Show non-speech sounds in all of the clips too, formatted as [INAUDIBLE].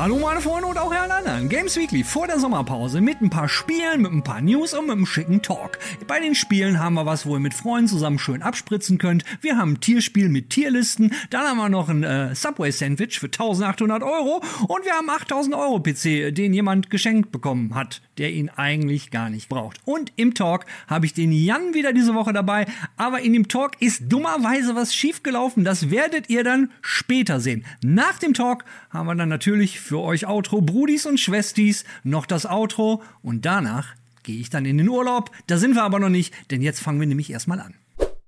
Hallo meine Freunde und auch alle anderen. Games Weekly vor der Sommerpause mit ein paar Spielen, mit ein paar News und mit einem schicken Talk. Bei den Spielen haben wir was, wo ihr mit Freunden zusammen schön abspritzen könnt. Wir haben ein Tierspiel mit Tierlisten. Dann haben wir noch ein äh, Subway Sandwich für 1800 Euro. Und wir haben 8000 Euro PC, den jemand geschenkt bekommen hat, der ihn eigentlich gar nicht braucht. Und im Talk habe ich den Jan wieder diese Woche dabei. Aber in dem Talk ist dummerweise was schiefgelaufen. Das werdet ihr dann später sehen. Nach dem Talk haben wir dann natürlich für euch Outro Brudis und Schwestis, noch das Outro und danach gehe ich dann in den Urlaub. Da sind wir aber noch nicht, denn jetzt fangen wir nämlich erstmal an.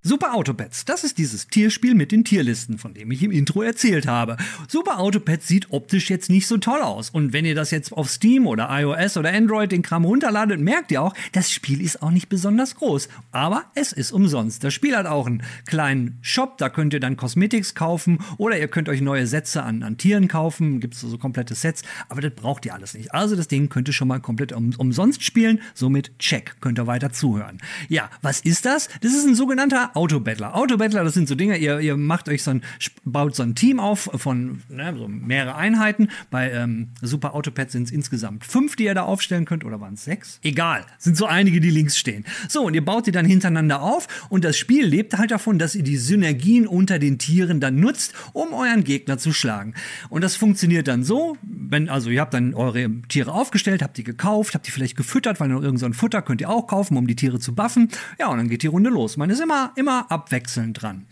Super Autopads, das ist dieses Tierspiel mit den Tierlisten, von dem ich im Intro erzählt habe. Super Autopads sieht optisch jetzt nicht so toll aus. Und wenn ihr das jetzt auf Steam oder iOS oder Android den Kram runterladet, merkt ihr auch, das Spiel ist auch nicht besonders groß. Aber es ist umsonst. Das Spiel hat auch einen kleinen Shop, da könnt ihr dann Cosmetics kaufen oder ihr könnt euch neue Sätze an, an Tieren kaufen. Gibt es so komplette Sets, aber das braucht ihr alles nicht. Also das Ding könnt ihr schon mal komplett um, umsonst spielen. Somit check, könnt ihr weiter zuhören. Ja, was ist das? Das ist ein sogenannter Autobattler. Autobattler, das sind so Dinge, ihr, ihr macht euch so ein, baut so ein Team auf von ne, so mehrere Einheiten. Bei ähm, Super Autopad sind es insgesamt fünf, die ihr da aufstellen könnt, oder waren es sechs? Egal, sind so einige, die links stehen. So, und ihr baut die dann hintereinander auf und das Spiel lebt halt davon, dass ihr die Synergien unter den Tieren dann nutzt, um euren Gegner zu schlagen. Und das funktioniert dann so, wenn, also ihr habt dann eure Tiere aufgestellt, habt die gekauft, habt die vielleicht gefüttert, weil noch irgend so Futter könnt ihr auch kaufen, um die Tiere zu buffen. Ja, und dann geht die Runde los. Man ist immer, immer abwechselnd dran.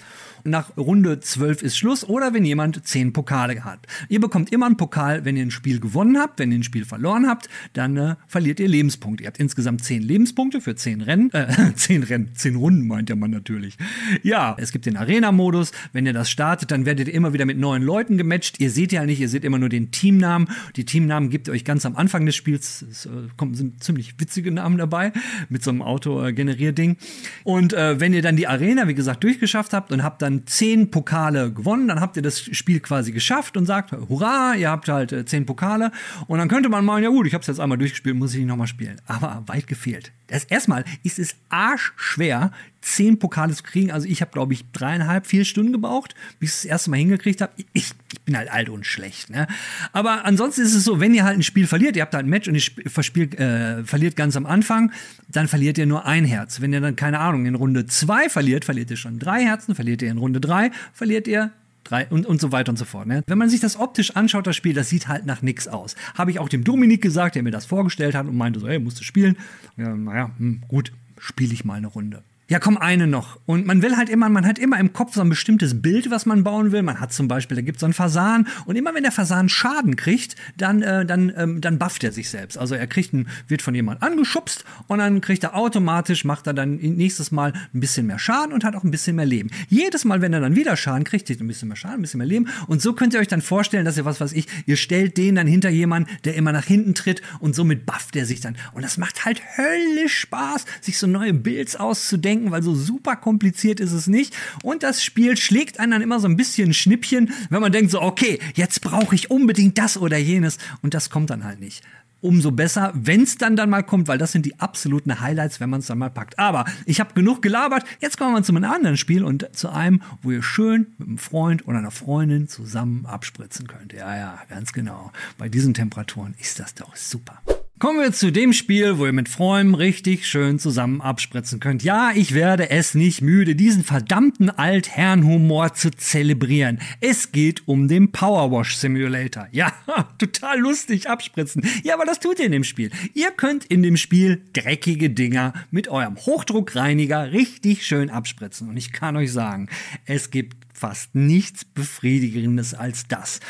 Nach Runde 12 ist Schluss oder wenn jemand 10 Pokale hat. Ihr bekommt immer einen Pokal, wenn ihr ein Spiel gewonnen habt. Wenn ihr ein Spiel verloren habt, dann äh, verliert ihr Lebenspunkte. Ihr habt insgesamt 10 Lebenspunkte für 10 Rennen. Äh, [LAUGHS] 10 Rennen, 10 Runden meint der Mann natürlich. Ja, es gibt den Arena-Modus. Wenn ihr das startet, dann werdet ihr immer wieder mit neuen Leuten gematcht. Ihr seht ja nicht, ihr seht immer nur den Teamnamen. Die Teamnamen gibt ihr euch ganz am Anfang des Spiels. Es äh, kommen, sind ziemlich witzige Namen dabei mit so einem Auto-Generier-Ding. Und äh, wenn ihr dann die Arena, wie gesagt, durchgeschafft habt und habt dann dann zehn Pokale gewonnen, dann habt ihr das Spiel quasi geschafft und sagt, hurra, ihr habt halt äh, zehn Pokale. Und dann könnte man meinen, ja gut, ich habe es jetzt einmal durchgespielt, muss ich nicht nochmal spielen. Aber weit gefehlt. Erstmal ist es arschschwer, zehn Pokale zu kriegen. Also ich habe, glaube ich, dreieinhalb, vier Stunden gebraucht, bis ich das erste Mal hingekriegt habe. Ich, ich, bin halt alt und schlecht. Ne? Aber ansonsten ist es so, wenn ihr halt ein Spiel verliert, ihr habt halt ein Match und ihr verspielt, äh, verliert ganz am Anfang, dann verliert ihr nur ein Herz. Wenn ihr dann, keine Ahnung, in Runde zwei verliert, verliert ihr schon drei Herzen, verliert ihr in Runde drei, verliert ihr drei und, und so weiter und so fort. Ne? Wenn man sich das optisch anschaut, das Spiel, das sieht halt nach nichts aus. Habe ich auch dem Dominik gesagt, der mir das vorgestellt hat und meinte so, ey, musst du spielen. Ja, naja, hm, gut, spiele ich mal eine Runde. Ja, komm, eine noch. Und man will halt immer, man hat immer im Kopf so ein bestimmtes Bild, was man bauen will. Man hat zum Beispiel, da gibt es so einen Fasan und immer wenn der Fasan Schaden kriegt, dann, äh, dann, ähm, dann bufft er sich selbst. Also er kriegt einen, wird von jemand angeschubst und dann kriegt er automatisch, macht er dann nächstes Mal ein bisschen mehr Schaden und hat auch ein bisschen mehr Leben. Jedes Mal, wenn er dann wieder Schaden kriegt, kriegt er ein bisschen mehr Schaden, ein bisschen mehr Leben. Und so könnt ihr euch dann vorstellen, dass ihr was weiß ich, ihr stellt den dann hinter jemanden, der immer nach hinten tritt und somit bufft er sich dann. Und das macht halt höllisch Spaß, sich so neue Builds auszudenken, weil so super kompliziert ist es nicht. Und das Spiel schlägt einen dann immer so ein bisschen Schnippchen, wenn man denkt so, okay, jetzt brauche ich unbedingt das oder jenes. Und das kommt dann halt nicht umso besser, wenn es dann dann mal kommt, weil das sind die absoluten Highlights, wenn man es dann mal packt. Aber ich habe genug gelabert. Jetzt kommen wir zu einem anderen Spiel und zu einem, wo ihr schön mit einem Freund oder einer Freundin zusammen abspritzen könnt. Ja, ja, ganz genau. Bei diesen Temperaturen ist das doch super. Kommen wir zu dem Spiel, wo ihr mit Freunden richtig schön zusammen abspritzen könnt. Ja, ich werde es nicht müde, diesen verdammten Altherrenhumor zu zelebrieren. Es geht um den Powerwash Simulator. Ja, [LAUGHS] total lustig abspritzen. Ja, aber das tut ihr in dem Spiel. Ihr könnt in dem Spiel dreckige Dinger mit eurem Hochdruckreiniger richtig schön abspritzen. Und ich kann euch sagen, es gibt fast nichts Befriedigendes als das.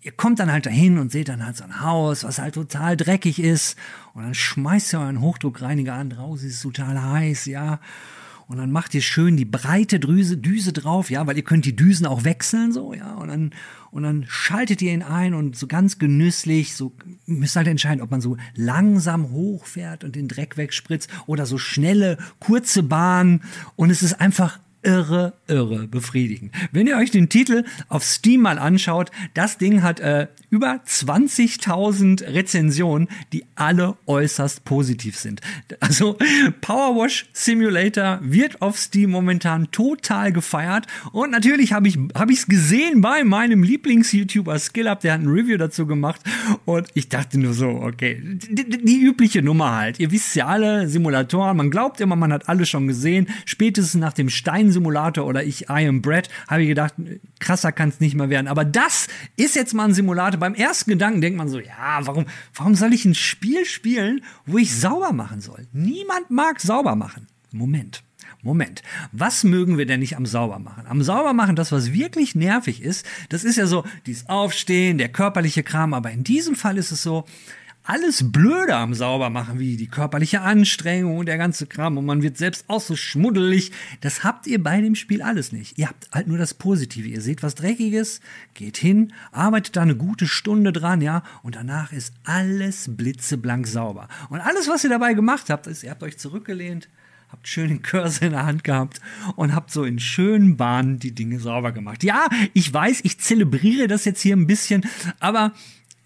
Ihr kommt dann halt dahin und seht dann halt so ein Haus, was halt total dreckig ist. Und dann schmeißt ihr euren Hochdruckreiniger an, draußen ist es total heiß, ja. und dann macht ihr schön die breite Drüse, Düse drauf, ja, weil ihr könnt die Düsen auch wechseln, so, ja, und dann, und dann schaltet ihr ihn ein und so ganz genüsslich, so, müsst halt entscheiden, ob man so langsam hochfährt und den Dreck wegspritzt oder so schnelle, kurze Bahn und es ist einfach irre, irre befriedigend. Wenn ihr euch den Titel auf Steam mal anschaut, das Ding hat äh, über 20.000 Rezensionen, die alle äußerst positiv sind. [LAUGHS] Also Powerwash Simulator wird auf Steam momentan total gefeiert und natürlich habe ich habe ich es gesehen bei meinem Lieblings-YouTuber SkillUp, der hat ein Review dazu gemacht und ich dachte nur so, okay, die, die übliche Nummer halt. Ihr wisst ja alle, Simulatoren, man glaubt immer, man hat alles schon gesehen. Spätestens nach dem Stein-Simulator oder ich I Am Brad habe ich gedacht, krasser kann es nicht mehr werden. Aber das ist jetzt mal ein Simulator beim ersten Gedanken denkt man so, ja, warum, warum soll ich ein Spiel spielen, wo ich sauber machen soll? Niemand mag sauber machen. Moment. Moment, was mögen wir denn nicht am Saubermachen? Am Saubermachen, das, was wirklich nervig ist, das ist ja so dieses Aufstehen, der körperliche Kram, aber in diesem Fall ist es so, alles Blöde am Saubermachen, wie die körperliche Anstrengung und der ganze Kram und man wird selbst auch so schmuddelig. Das habt ihr bei dem Spiel alles nicht. Ihr habt halt nur das Positive. Ihr seht was Dreckiges, geht hin, arbeitet da eine gute Stunde dran, ja, und danach ist alles blitzeblank sauber. Und alles, was ihr dabei gemacht habt, ist, ihr habt euch zurückgelehnt, habt schön den Cursor in der Hand gehabt und habt so in schönen Bahnen die Dinge sauber gemacht. Ja, ich weiß, ich zelebriere das jetzt hier ein bisschen, aber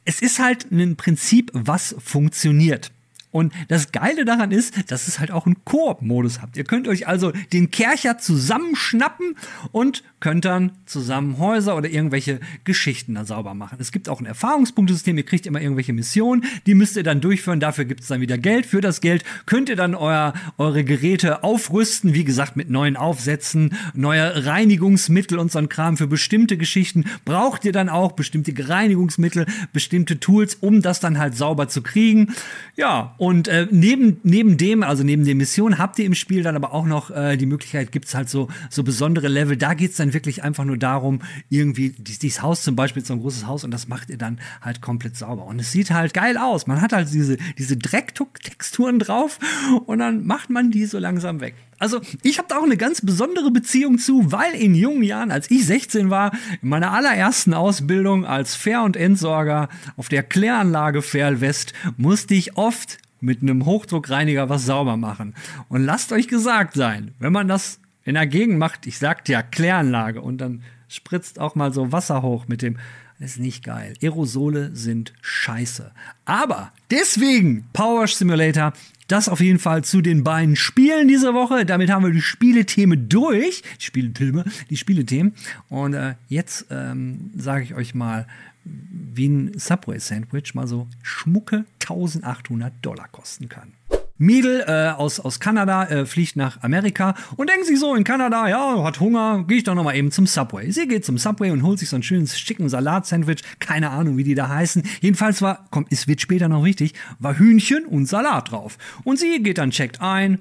es ist halt ein Prinzip, was funktioniert. Und das Geile daran ist, dass es halt auch einen Koop-Modus habt. Ihr könnt euch also den Kercher zusammenschnappen und könnt dann zusammen Häuser oder irgendwelche Geschichten dann sauber machen. Es gibt auch ein Erfahrungspunktesystem. Ihr kriegt immer irgendwelche Missionen, die müsst ihr dann durchführen. Dafür gibt es dann wieder Geld. Für das Geld könnt ihr dann euer, eure Geräte aufrüsten. Wie gesagt, mit neuen Aufsätzen, neue Reinigungsmittel und so ein Kram. Für bestimmte Geschichten braucht ihr dann auch bestimmte Reinigungsmittel, bestimmte Tools, um das dann halt sauber zu kriegen. Ja, und äh, neben, neben dem, also neben der Mission, habt ihr im Spiel dann aber auch noch äh, die Möglichkeit, gibt's halt so, so besondere Level. Da geht's dann wirklich einfach nur darum, irgendwie dies, dieses Haus zum Beispiel, so ein großes Haus, und das macht ihr dann halt komplett sauber. Und es sieht halt geil aus. Man hat halt diese, diese Drecktexturen drauf und dann macht man die so langsam weg. Also ich habe da auch eine ganz besondere Beziehung zu, weil in jungen Jahren, als ich 16 war, in meiner allerersten Ausbildung als Fair- und Entsorger auf der Kläranlage Fair West, musste ich oft mit einem Hochdruckreiniger was sauber machen. Und lasst euch gesagt sein, wenn man das in der Gegend macht, ich sagte ja Kläranlage und dann spritzt auch mal so Wasser hoch mit dem, ist nicht geil. Aerosole sind scheiße. Aber deswegen Power Simulator, das auf jeden Fall zu den beiden Spielen dieser Woche. Damit haben wir die Spielethemen durch. Die Spielethemen, die Spielethemen. Und äh, jetzt ähm, sage ich euch mal, wie ein Subway-Sandwich mal so schmucke 1800 Dollar kosten kann. Mädel äh, aus, aus Kanada äh, fliegt nach Amerika und denkt sich so in Kanada, ja, hat Hunger, gehe ich doch noch mal eben zum Subway. Sie geht zum Subway und holt sich so ein schönes schicken Salat-Sandwich, keine Ahnung, wie die da heißen. Jedenfalls war, kommt, es wird später noch wichtig, war Hühnchen und Salat drauf. Und sie geht dann checkt ein,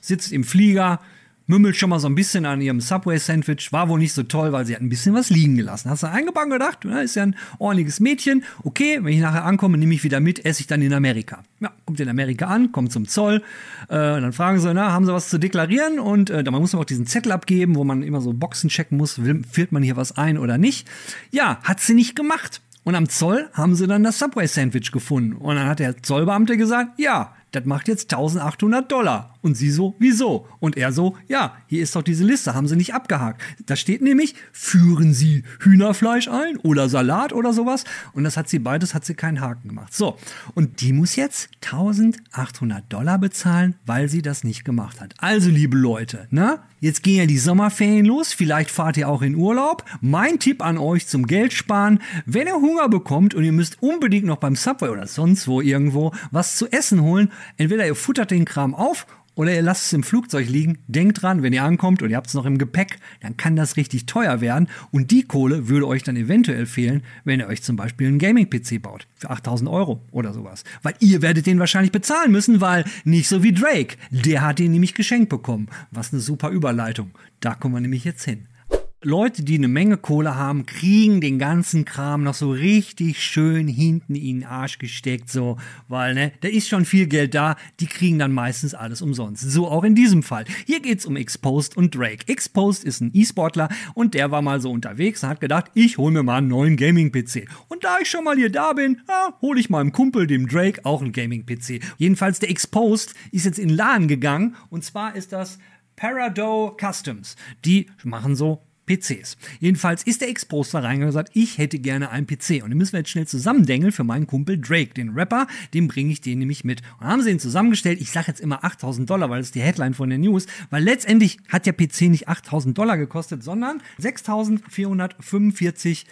sitzt im Flieger, mümmelt schon mal so ein bisschen an ihrem Subway-Sandwich. War wohl nicht so toll, weil sie hat ein bisschen was liegen gelassen. Hast du eingebacken gedacht, na, ist ja ein ordentliches Mädchen. Okay, wenn ich nachher ankomme, nehme ich wieder mit, esse ich dann in Amerika. Ja, kommt in Amerika an, kommt zum Zoll. Äh, dann fragen sie, na, haben sie was zu deklarieren? Und äh, man muss auch diesen Zettel abgeben, wo man immer so Boxen checken muss, will, führt man hier was ein oder nicht. Ja, hat sie nicht gemacht. Und am Zoll haben sie dann das Subway-Sandwich gefunden. Und dann hat der Zollbeamte gesagt, ja, das macht jetzt 1800 Dollar. Und sie so, wieso? Und er so, ja, hier ist doch diese Liste, haben sie nicht abgehakt. Da steht nämlich, führen Sie Hühnerfleisch ein oder Salat oder sowas. Und das hat sie beides, hat sie keinen Haken gemacht. So, und die muss jetzt 1800 Dollar bezahlen, weil sie das nicht gemacht hat. Also, liebe Leute, ne? Jetzt gehen ja die Sommerferien los, vielleicht fahrt ihr auch in Urlaub. Mein Tipp an euch zum Geld sparen, wenn ihr Hunger bekommt und ihr müsst unbedingt noch beim Subway oder sonst wo irgendwo was zu essen holen, entweder ihr futtert den Kram auf oder ihr lasst es im Flugzeug liegen. Denkt dran, wenn ihr ankommt und ihr habt es noch im Gepäck, dann kann das richtig teuer werden. Und die Kohle würde euch dann eventuell fehlen, wenn ihr euch zum Beispiel einen Gaming-PC baut. Für 8000 Euro oder sowas. Weil ihr werdet den wahrscheinlich bezahlen müssen, weil nicht so wie Drake. Der hat den nämlich geschenkt bekommen. Was eine super Überleitung. Da kommen wir nämlich jetzt hin. Leute, die eine Menge Kohle haben, kriegen den ganzen Kram noch so richtig schön hinten in den Arsch gesteckt, so, weil, ne, da ist schon viel Geld da, die kriegen dann meistens alles umsonst. So auch in diesem Fall. Hier geht's um Exposed und Drake. Exposed ist ein E-Sportler und der war mal so unterwegs und hat gedacht, ich hole mir mal einen neuen Gaming-PC. Und da ich schon mal hier da bin, ja, hole ich meinem Kumpel, dem Drake, auch einen Gaming-PC. Jedenfalls der Exposed ist jetzt in den Laden gegangen und zwar ist das Parado Customs. Die machen so PCs. Jedenfalls ist der Ex-Poster reingegangen und gesagt, ich hätte gerne einen PC. Und den müssen wir jetzt schnell zusammendengeln für meinen Kumpel Drake, den Rapper. Dem bringe ich den nämlich mit. Und haben sie ihn zusammengestellt. Ich sage jetzt immer 8000 Dollar, weil das ist die Headline von der News. Weil letztendlich hat der PC nicht 8000 Dollar gekostet, sondern 6445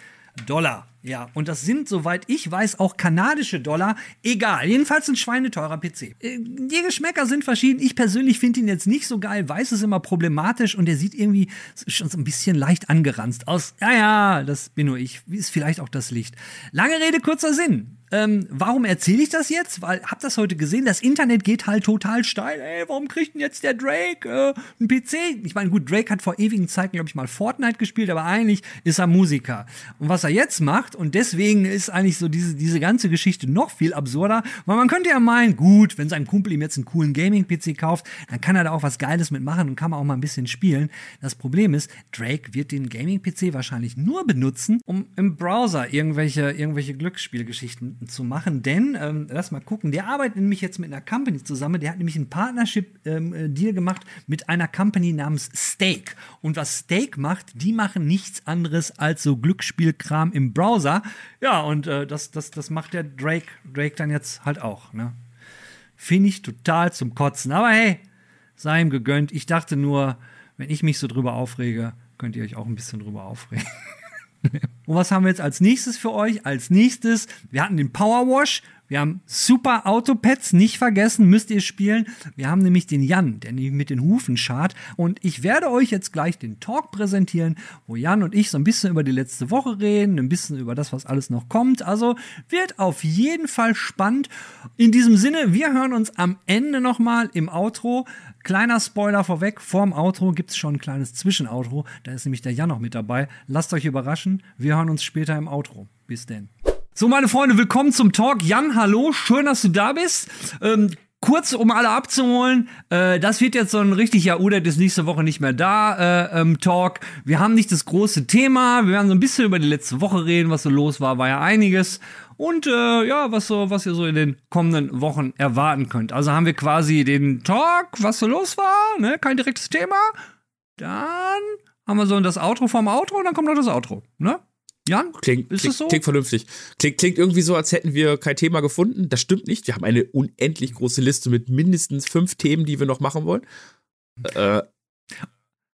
Dollar. Ja, und das sind, soweit ich weiß, auch kanadische Dollar. Egal, jedenfalls ein schweineteurer PC. Äh, die Geschmäcker sind verschieden. Ich persönlich finde ihn jetzt nicht so geil. Weiß ist immer problematisch und der sieht irgendwie schon so ein bisschen leicht angeranzt aus. Ja, ja, das bin nur ich. Ist vielleicht auch das Licht. Lange Rede, kurzer Sinn. Ähm, warum erzähle ich das jetzt? Weil, habt das heute gesehen? Das Internet geht halt total steil. Ey, warum kriegt denn jetzt der Drake äh, einen PC? Ich meine, gut, Drake hat vor ewigen Zeiten, glaube ich, mal Fortnite gespielt, aber eigentlich ist er Musiker. Und was er jetzt macht, und deswegen ist eigentlich so diese, diese ganze Geschichte noch viel absurder, weil man könnte ja meinen, gut, wenn sein Kumpel ihm jetzt einen coolen Gaming-PC kauft, dann kann er da auch was Geiles mitmachen und kann man auch mal ein bisschen spielen. Das Problem ist, Drake wird den Gaming-PC wahrscheinlich nur benutzen, um im Browser irgendwelche, irgendwelche Glücksspielgeschichten zu machen, denn, ähm, lass mal gucken, der arbeitet nämlich jetzt mit einer Company zusammen, der hat nämlich einen Partnership-Deal ähm, gemacht mit einer Company namens Stake. Und was Stake macht, die machen nichts anderes als so Glücksspielkram im Browser. Ja, und äh, das, das, das macht der Drake, Drake dann jetzt halt auch, ne? Finde ich total zum Kotzen. Aber hey, sei ihm gegönnt. Ich dachte nur, wenn ich mich so drüber aufrege, könnt ihr euch auch ein bisschen drüber aufregen. [LAUGHS] Und was haben wir jetzt als nächstes für euch? Als nächstes, wir hatten den Power Wash. Wir haben super Autopads, nicht vergessen, müsst ihr spielen. Wir haben nämlich den Jan, der mit den Hufen schart. Und ich werde euch jetzt gleich den Talk präsentieren, wo Jan und ich so ein bisschen über die letzte Woche reden, ein bisschen über das, was alles noch kommt. Also wird auf jeden Fall spannend. In diesem Sinne, wir hören uns am Ende nochmal im Outro. Kleiner Spoiler vorweg, vorm Outro gibt es schon ein kleines Zwischenoutro. Da ist nämlich der Jan noch mit dabei. Lasst euch überraschen. Wir hören uns später im Outro. Bis denn. So, meine Freunde, willkommen zum Talk. Jan, hallo, schön, dass du da bist. Ähm, kurz, um alle abzuholen, äh, das wird jetzt so ein richtiger Udet ist nächste Woche nicht mehr da, äh, ähm, Talk. Wir haben nicht das große Thema, wir werden so ein bisschen über die letzte Woche reden, was so los war, war ja einiges. Und äh, ja, was so, was ihr so in den kommenden Wochen erwarten könnt. Also haben wir quasi den Talk, was so los war, ne? Kein direktes Thema. Dann haben wir so das Outro vom Outro und dann kommt noch das Outro, ne? Jan? Klingt, ist klingt, so? klingt vernünftig. Klingt, klingt irgendwie so, als hätten wir kein Thema gefunden. Das stimmt nicht. Wir haben eine unendlich große Liste mit mindestens fünf Themen, die wir noch machen wollen. Äh,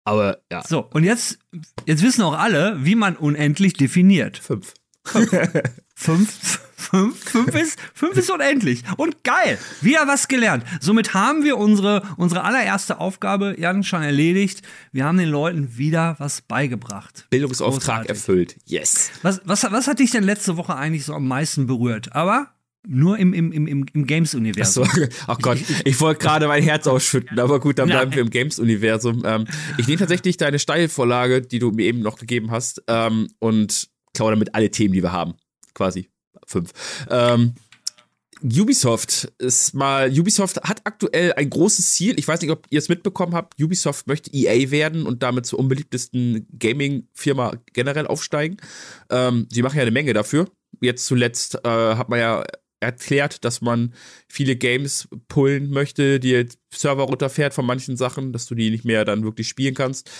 aber ja. So, und jetzt, jetzt wissen auch alle, wie man unendlich definiert. Fünf. Fünf. [LAUGHS] Fünf, fünf, ist, fünf ist unendlich. Und geil. Wieder was gelernt. Somit haben wir unsere, unsere allererste Aufgabe, Jan, schon erledigt. Wir haben den Leuten wieder was beigebracht. Bildungsauftrag Großartig. erfüllt. Yes. Was, was, was hat dich denn letzte Woche eigentlich so am meisten berührt? Aber nur im, im, im, im Games-Universum. So. Ach Gott, ich, ich wollte gerade mein Herz ausschütten, aber gut, dann bleiben Nein. wir im Games-Universum. Ähm, ich nehme tatsächlich deine Steilvorlage, die du mir eben noch gegeben hast, ähm, und klaue damit alle Themen, die wir haben. Quasi fünf. Ähm, Ubisoft ist mal, Ubisoft hat aktuell ein großes Ziel. Ich weiß nicht, ob ihr es mitbekommen habt. Ubisoft möchte EA werden und damit zur unbeliebtesten Gaming-Firma generell aufsteigen. Ähm, sie machen ja eine Menge dafür. Jetzt zuletzt äh, hat man ja erklärt, dass man viele Games pullen möchte, die jetzt Server runterfährt von manchen Sachen, dass du die nicht mehr dann wirklich spielen kannst.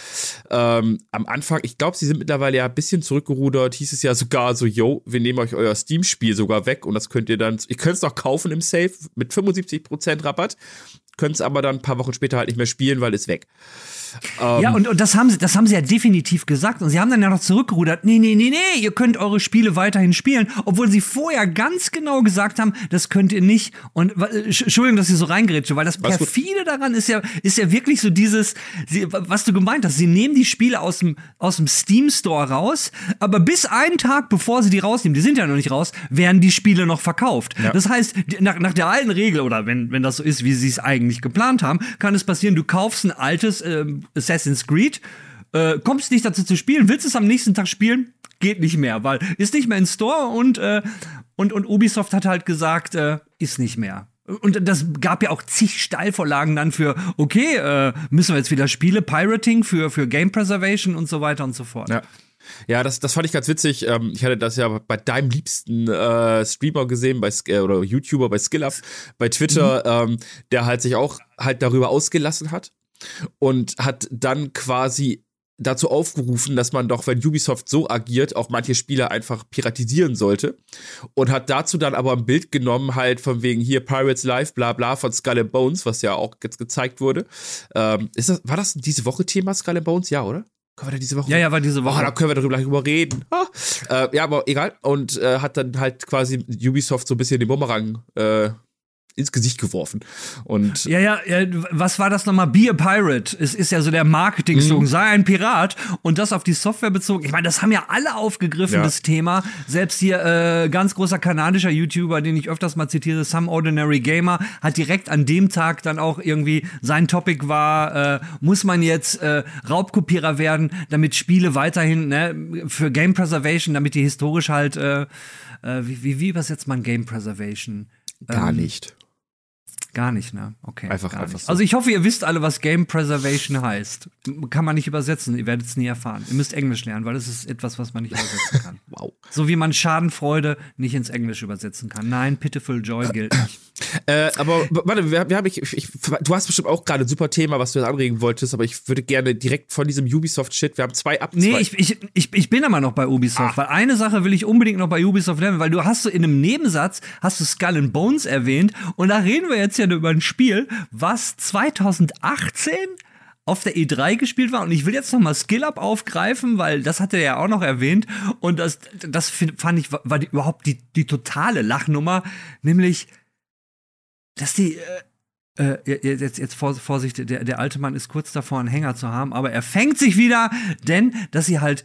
Ähm, am Anfang, ich glaube, sie sind mittlerweile ja ein bisschen zurückgerudert, hieß es ja sogar so, yo, wir nehmen euch euer Steam-Spiel sogar weg und das könnt ihr dann, ihr könnt es noch kaufen im Safe mit 75% Rabatt, könnt es aber dann ein paar Wochen später halt nicht mehr spielen, weil es weg. Ähm, ja, und, und das, haben sie, das haben sie ja definitiv gesagt. Und sie haben dann ja noch zurückgerudert. Nee, nee, nee, nee, ihr könnt eure Spiele weiterhin spielen. Obwohl sie vorher ganz genau gesagt haben, das könnt ihr nicht. Und äh, Entschuldigung, dass ich so reingerätsche, weil das perfide daran ist ja, ist ja wirklich so dieses, sie, was du gemeint hast. Sie nehmen die Spiele aus dem, aus dem Steam Store raus, aber bis einen Tag bevor sie die rausnehmen, die sind ja noch nicht raus, werden die Spiele noch verkauft. Ja. Das heißt, nach, nach der alten Regel, oder wenn, wenn das so ist, wie sie es eigentlich geplant haben, kann es passieren, du kaufst ein altes, ähm, Assassin's Creed äh, kommst nicht dazu zu spielen, willst es am nächsten Tag spielen, geht nicht mehr, weil ist nicht mehr in Store und, äh, und, und Ubisoft hat halt gesagt, äh, ist nicht mehr. Und das gab ja auch zig Steilvorlagen dann für, okay, äh, müssen wir jetzt wieder Spiele, Pirating für, für Game Preservation und so weiter und so fort. Ja. Ja, das, das fand ich ganz witzig. Ähm, ich hatte das ja bei deinem liebsten äh, Streamer gesehen, bei äh, oder YouTuber bei SkillUp, bei Twitter, mhm. ähm, der halt sich auch halt darüber ausgelassen hat und hat dann quasi dazu aufgerufen, dass man doch, wenn Ubisoft so agiert, auch manche Spiele einfach piratisieren sollte. Und hat dazu dann aber ein Bild genommen, halt von wegen hier Pirates Live, bla bla, von Skull and Bones, was ja auch jetzt gezeigt wurde. Ähm, ist das, war das diese Woche Thema Skull and Bones? Ja, oder? Können wir da diese Woche? Ja, ja, war diese Woche. Oh, da können wir darüber, darüber reden. Ah. Äh, ja, aber egal. Und äh, hat dann halt quasi Ubisoft so ein bisschen den Bumerang äh, ins Gesicht geworfen. Und ja, ja, ja, was war das nochmal? Be a Pirate. Es ist ja so der Marketing-Slogan. Mhm. Sei ein Pirat. Und das auf die Software bezogen. Ich meine, das haben ja alle aufgegriffen, ja. das Thema. Selbst hier äh, ganz großer kanadischer YouTuber, den ich öfters mal zitiere, Some Ordinary Gamer, hat direkt an dem Tag dann auch irgendwie sein Topic war, äh, muss man jetzt äh, Raubkopierer werden, damit Spiele weiterhin ne, für Game Preservation, damit die historisch halt äh, äh wie, wie, wie übersetzt man Game Preservation? Gar ähm, nicht. Gar nicht, ne? Okay. Einfach, einfach so. Also ich hoffe, ihr wisst alle, was Game Preservation heißt. Kann man nicht übersetzen, ihr werdet es nie erfahren. Ihr müsst Englisch lernen, weil das ist etwas, was man nicht übersetzen kann. [LAUGHS] wow. So wie man Schadenfreude nicht ins Englische übersetzen kann. Nein, Pitiful Joy gilt nicht. [CLEARS THROAT] Äh, aber warte, wir, wir haben ich, ich, du hast bestimmt auch gerade ein super Thema, was du jetzt anregen wolltest, aber ich würde gerne direkt von diesem Ubisoft-Shit, wir haben zwei ab. Nee, ich, ich, ich, ich bin aber noch bei Ubisoft, ah. weil eine Sache will ich unbedingt noch bei Ubisoft lernen, weil du hast so in einem Nebensatz, hast du Skull and Bones erwähnt und da reden wir jetzt ja über ein Spiel, was 2018 auf der E3 gespielt war. Und ich will jetzt noch mal Skill Up aufgreifen, weil das hat er ja auch noch erwähnt. Und das, das fand ich, war die, überhaupt die, die totale Lachnummer. Nämlich, dass die, äh, äh, jetzt, jetzt Vorsicht, der, der alte Mann ist kurz davor, einen Hänger zu haben, aber er fängt sich wieder, denn dass sie halt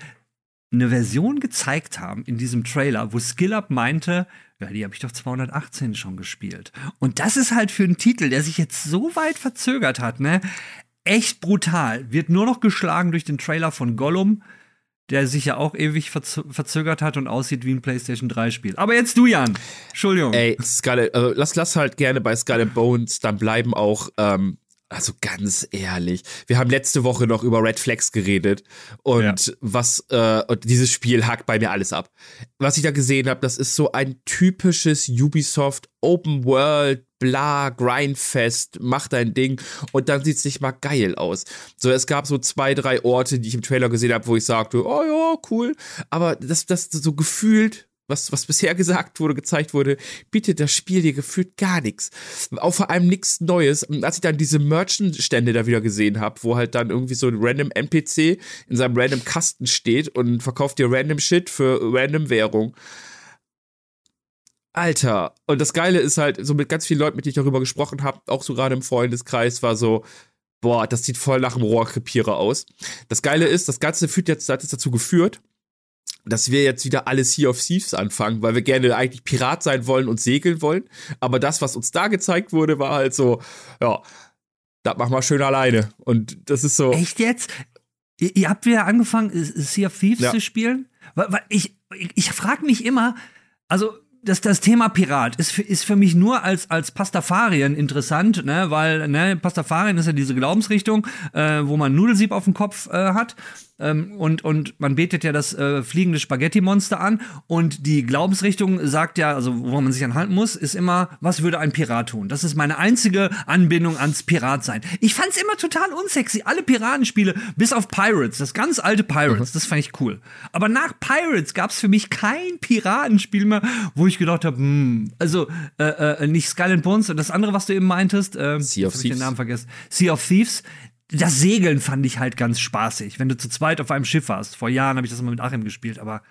eine Version gezeigt haben in diesem Trailer, wo SkillUp meinte, ja, die habe ich doch 218 schon gespielt. Und das ist halt für einen Titel, der sich jetzt so weit verzögert hat, ne? Echt brutal. Wird nur noch geschlagen durch den Trailer von Gollum der sich ja auch ewig verzögert hat und aussieht wie ein PlayStation 3 Spiel. Aber jetzt du, Jan. Entschuldigung. Ey, Scarlet, also lass, lass halt gerne bei Scarlet Bones dann bleiben auch, ähm, also ganz ehrlich, wir haben letzte Woche noch über Red Flags geredet und ja. was äh, und dieses Spiel hakt bei mir alles ab. Was ich da gesehen habe, das ist so ein typisches Ubisoft Open World bla Grindfest, mach dein Ding und dann sieht's nicht mal geil aus. So es gab so zwei, drei Orte, die ich im Trailer gesehen habe, wo ich sagte, oh ja, cool, aber das das so gefühlt was, was bisher gesagt wurde, gezeigt wurde, bietet das Spiel dir gefühlt gar nichts. Auch vor allem nichts Neues. Und als ich dann diese Merchant-Stände da wieder gesehen habe, wo halt dann irgendwie so ein random NPC in seinem random Kasten steht und verkauft dir random Shit für random Währung. Alter. Und das Geile ist halt, so mit ganz vielen Leuten, mit denen ich darüber gesprochen habe, auch so gerade im Freundeskreis, war so, boah, das sieht voll nach einem Rohrkrepierer aus. Das Geile ist, das Ganze führt jetzt, hat jetzt dazu geführt, dass wir jetzt wieder alle Sea of Thieves anfangen, weil wir gerne eigentlich Pirat sein wollen und segeln wollen. Aber das, was uns da gezeigt wurde, war halt so, ja, das machen wir schön alleine. Und das ist so. Echt jetzt? Ihr, ihr habt wieder angefangen, Sea of Thieves ja. zu spielen? Ich, ich, ich frage mich immer, also das, das Thema Pirat ist für, ist für mich nur als, als Pastafarien interessant, ne? weil ne, Pastafarien ist ja diese Glaubensrichtung, äh, wo man Nudelsieb auf dem Kopf äh, hat. Ähm, und, und man betet ja das äh, fliegende Spaghetti-Monster an. Und die Glaubensrichtung sagt ja, also wo man sich anhalten muss, ist immer, was würde ein Pirat tun? Das ist meine einzige Anbindung ans Piratsein. Ich fand's immer total unsexy. Alle Piratenspiele, bis auf Pirates, das ganz alte Pirates, mhm. das fand ich cool. Aber nach Pirates gab's für mich kein Piratenspiel mehr, wo ich gedacht habe, hm, also äh, äh, nicht Skull and Bones und das andere, was du eben meintest, äh, sea of Thieves. Ich den Namen vergessen. Sea of Thieves das Segeln fand ich halt ganz spaßig, wenn du zu zweit auf einem Schiff warst. Vor Jahren habe ich das mal mit Achim gespielt, aber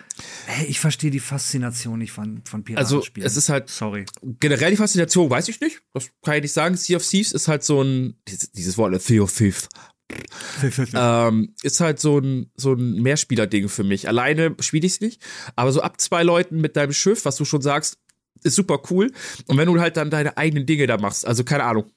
hey, ich verstehe die Faszination nicht von, von Piratenspielen. Also es ist halt, sorry. Generell die Faszination weiß ich nicht, das kann ich nicht sagen. Sea of Thieves ist halt so ein, dieses Wort, Sea of Thieves, [LAUGHS] ähm, ist halt so ein, so ein Mehrspieler-Ding für mich. Alleine spiele ich es nicht, aber so ab zwei Leuten mit deinem Schiff, was du schon sagst, ist super cool. Und wenn du halt dann deine eigenen Dinge da machst, also keine Ahnung,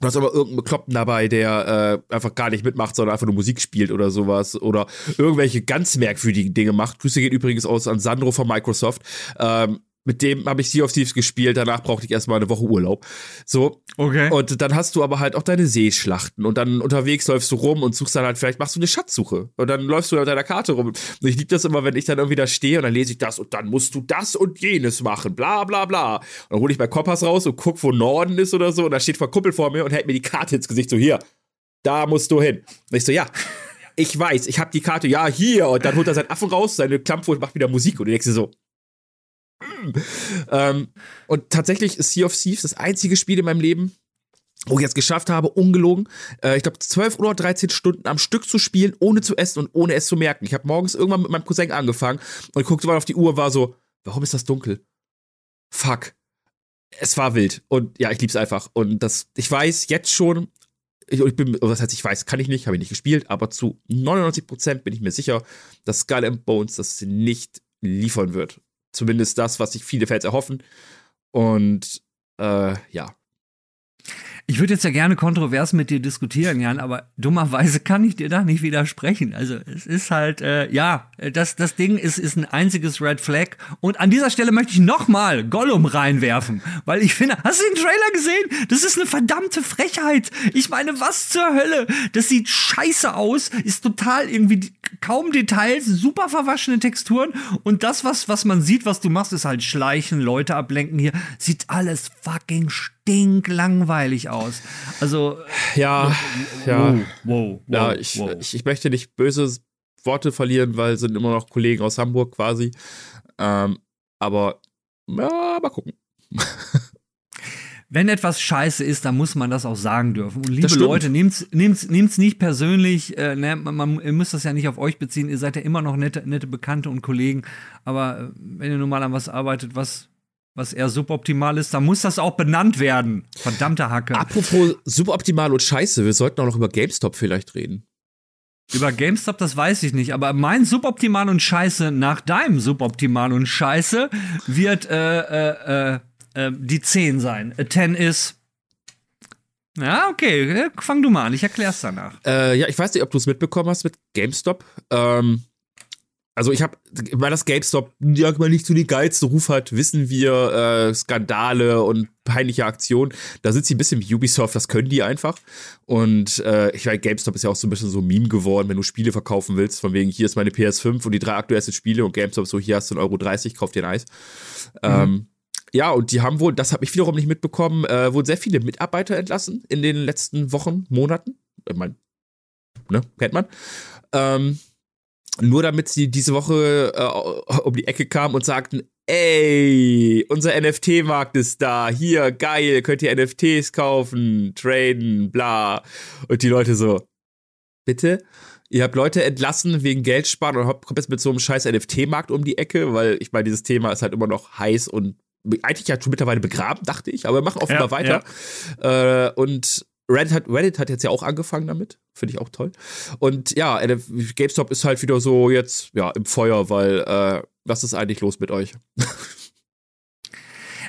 Du hast aber irgendeinen Bekloppten dabei, der äh, einfach gar nicht mitmacht, sondern einfach nur Musik spielt oder sowas. Oder irgendwelche ganz merkwürdigen Dinge macht. Grüße gehen übrigens aus an Sandro von Microsoft. Ähm, mit dem habe ich Sea of Thieves gespielt, danach brauchte ich erstmal eine Woche Urlaub. So. Okay. Und dann hast du aber halt auch deine Seeschlachten und dann unterwegs läufst du rum und suchst dann halt, vielleicht machst du eine Schatzsuche und dann läufst du auf deiner Karte rum. Und ich liebe das immer, wenn ich dann irgendwie da stehe und dann lese ich das und dann musst du das und jenes machen, bla bla bla. Und dann hole ich meinen Kompass raus und guck, wo Norden ist oder so und da steht vor Kumpel vor mir und hält mir die Karte ins Gesicht, so hier, da musst du hin. Und ich so, ja. Ich weiß, ich habe die Karte, ja, hier. Und dann holt er seinen Affen raus, seine Klampfe und macht wieder Musik. Und du denkst dir so, ähm, und tatsächlich ist Sea of Thieves das einzige Spiel in meinem Leben, wo ich jetzt geschafft habe, ungelogen, äh, ich glaube 12 oder 13 Stunden am Stück zu spielen, ohne zu essen und ohne es zu merken. Ich habe morgens irgendwann mit meinem Cousin angefangen und guckte mal auf die Uhr war so, warum ist das dunkel? Fuck. Es war wild. Und ja, ich lieb's einfach. Und das, ich weiß jetzt schon, ich, ich bin, was heißt, ich weiß, kann ich nicht, habe ich nicht gespielt, aber zu 99% bin ich mir sicher, dass Skull and Bones das nicht liefern wird. Zumindest das, was sich viele Fans erhoffen. Und äh, ja, ich würde jetzt ja gerne kontrovers mit dir diskutieren, Jan, aber dummerweise kann ich dir da nicht widersprechen. Also es ist halt, äh, ja, das, das Ding ist, ist ein einziges Red Flag. Und an dieser Stelle möchte ich nochmal Gollum reinwerfen, weil ich finde, hast du den Trailer gesehen? Das ist eine verdammte Frechheit. Ich meine, was zur Hölle? Das sieht scheiße aus, ist total irgendwie kaum Details, super verwaschene Texturen und das, was, was man sieht, was du machst, ist halt schleichen, Leute ablenken hier. Sieht alles fucking stinklangweilig aus. Also. Ja, wow, ja. Wow, wow, ja, ich, wow. Ich, ich möchte nicht böse Worte verlieren, weil es sind immer noch Kollegen aus Hamburg quasi. Ähm, aber, ja, mal gucken. wenn etwas scheiße ist, dann muss man das auch sagen dürfen. Und liebe Leute, nehmt's, nehmt's, nehmt's nicht persönlich, äh, ne, man, man, ihr müsst das ja nicht auf euch beziehen, ihr seid ja immer noch nette, nette Bekannte und Kollegen, aber äh, wenn ihr nun mal an was arbeitet, was, was eher suboptimal ist, dann muss das auch benannt werden. Verdammte Hacke. Apropos suboptimal und scheiße, wir sollten auch noch über GameStop vielleicht reden. Über GameStop, das weiß ich nicht, aber mein Suboptimal und Scheiße nach deinem Suboptimal und Scheiße wird äh, äh, äh, äh, die 10 sein. A 10 ist. Ja, okay, fang du mal an, ich erklär's danach. Äh, ja, ich weiß nicht, ob du es mitbekommen hast mit GameStop. Ähm, also ich habe, weil das GameStop ja mal nicht so die geilste Ruf hat, wissen wir äh, Skandale und peinliche Aktionen. Da sind sie ein bisschen wie Ubisoft, das können die einfach. Und äh, ich weiß, GameStop ist ja auch so ein bisschen so ein Meme geworden, wenn du Spiele verkaufen willst, von wegen hier ist meine PS5 und die drei aktuellsten Spiele und GameStop so hier hast du 1,30 Euro, kauf dir ein Eis. Mhm. Ähm, ja, und die haben wohl, das habe ich wiederum nicht mitbekommen, äh, wurden sehr viele Mitarbeiter entlassen in den letzten Wochen, Monaten. Ich mein, ne, kennt man. Ähm, nur damit sie diese Woche äh, um die Ecke kamen und sagten, ey, unser NFT-Markt ist da, hier, geil, könnt ihr NFTs kaufen, traden, bla. Und die Leute so, bitte? Ihr habt Leute entlassen wegen Geld sparen und kommt jetzt mit so einem scheiß NFT-Markt um die Ecke, weil ich meine, dieses Thema ist halt immer noch heiß und eigentlich ja schon mittlerweile begraben, dachte ich, aber wir machen offenbar ja, weiter. Ja. Äh, und Reddit hat, Reddit hat jetzt ja auch angefangen damit. Finde ich auch toll. Und ja, GameStop ist halt wieder so jetzt ja im Feuer, weil äh, was ist eigentlich los mit euch? [LAUGHS]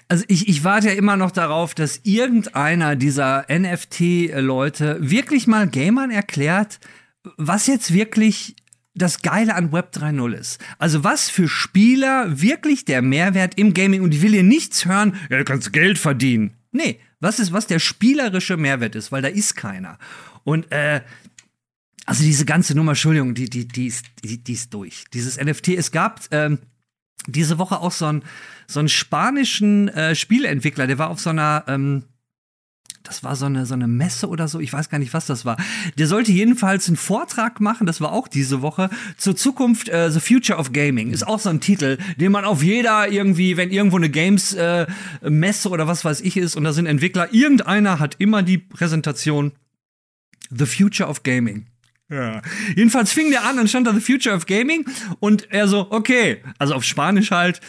Also ich, ich warte ja immer noch darauf, dass irgendeiner dieser NFT-Leute wirklich mal Gamern erklärt, was jetzt wirklich das Geile an Web 3.0 ist. Also was für Spieler wirklich der Mehrwert im Gaming und ich will hier nichts hören, ja, du kannst Geld verdienen. Nee, was ist, was der spielerische Mehrwert ist, weil da ist keiner. Und äh, also diese ganze Nummer, Entschuldigung, die, die, die, ist, die, die ist durch. Dieses NFT, es gab ähm, diese Woche auch so einen, so einen spanischen äh, Spieleentwickler, der war auf so einer ähm, das war so eine, so eine Messe oder so, ich weiß gar nicht, was das war. Der sollte jedenfalls einen Vortrag machen, das war auch diese Woche, zur Zukunft äh, The Future of Gaming. Ist auch so ein Titel, den man auf jeder irgendwie, wenn irgendwo eine Games-Messe äh, oder was weiß ich ist und da sind Entwickler, irgendeiner hat immer die Präsentation The Future of Gaming. Ja. Jedenfalls fing der an, dann stand da The Future of Gaming und er so, okay, also auf Spanisch halt,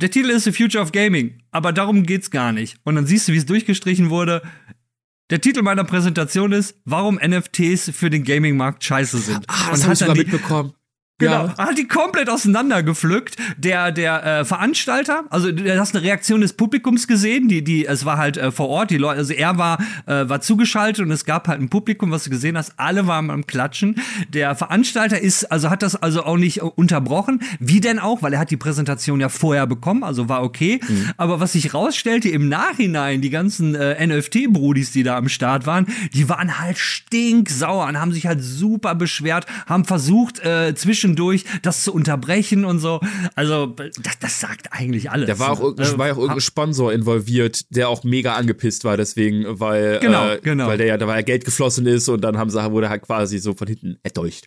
der Titel ist The Future of Gaming, aber darum geht's gar nicht. Und dann siehst du, wie es durchgestrichen wurde. Der Titel meiner Präsentation ist, warum NFTs für den Gaming-Markt scheiße sind. Ah, das habe ich sogar mitbekommen. Genau, ja. hat die komplett auseinandergepflückt. Der der äh, Veranstalter, also du hast eine Reaktion des Publikums gesehen, die die es war halt äh, vor Ort, die Leute, also er war äh, war zugeschaltet und es gab halt ein Publikum, was du gesehen hast, alle waren am klatschen. Der Veranstalter ist also hat das also auch nicht unterbrochen, wie denn auch, weil er hat die Präsentation ja vorher bekommen, also war okay, mhm. aber was sich rausstellte im Nachhinein, die ganzen äh, NFT Brudis, die da am Start waren, die waren halt stinksauer und haben sich halt super beschwert, haben versucht äh, zwischen zwischendurch das zu unterbrechen und so. Also, das, das sagt eigentlich alles. Da war auch, irgendein, war auch irgendein Sponsor involviert, der auch mega angepisst war, deswegen, weil, genau, äh, genau. weil der ja, da war ja Geld geflossen ist und dann haben sie, wurde halt quasi so von hinten erdolcht.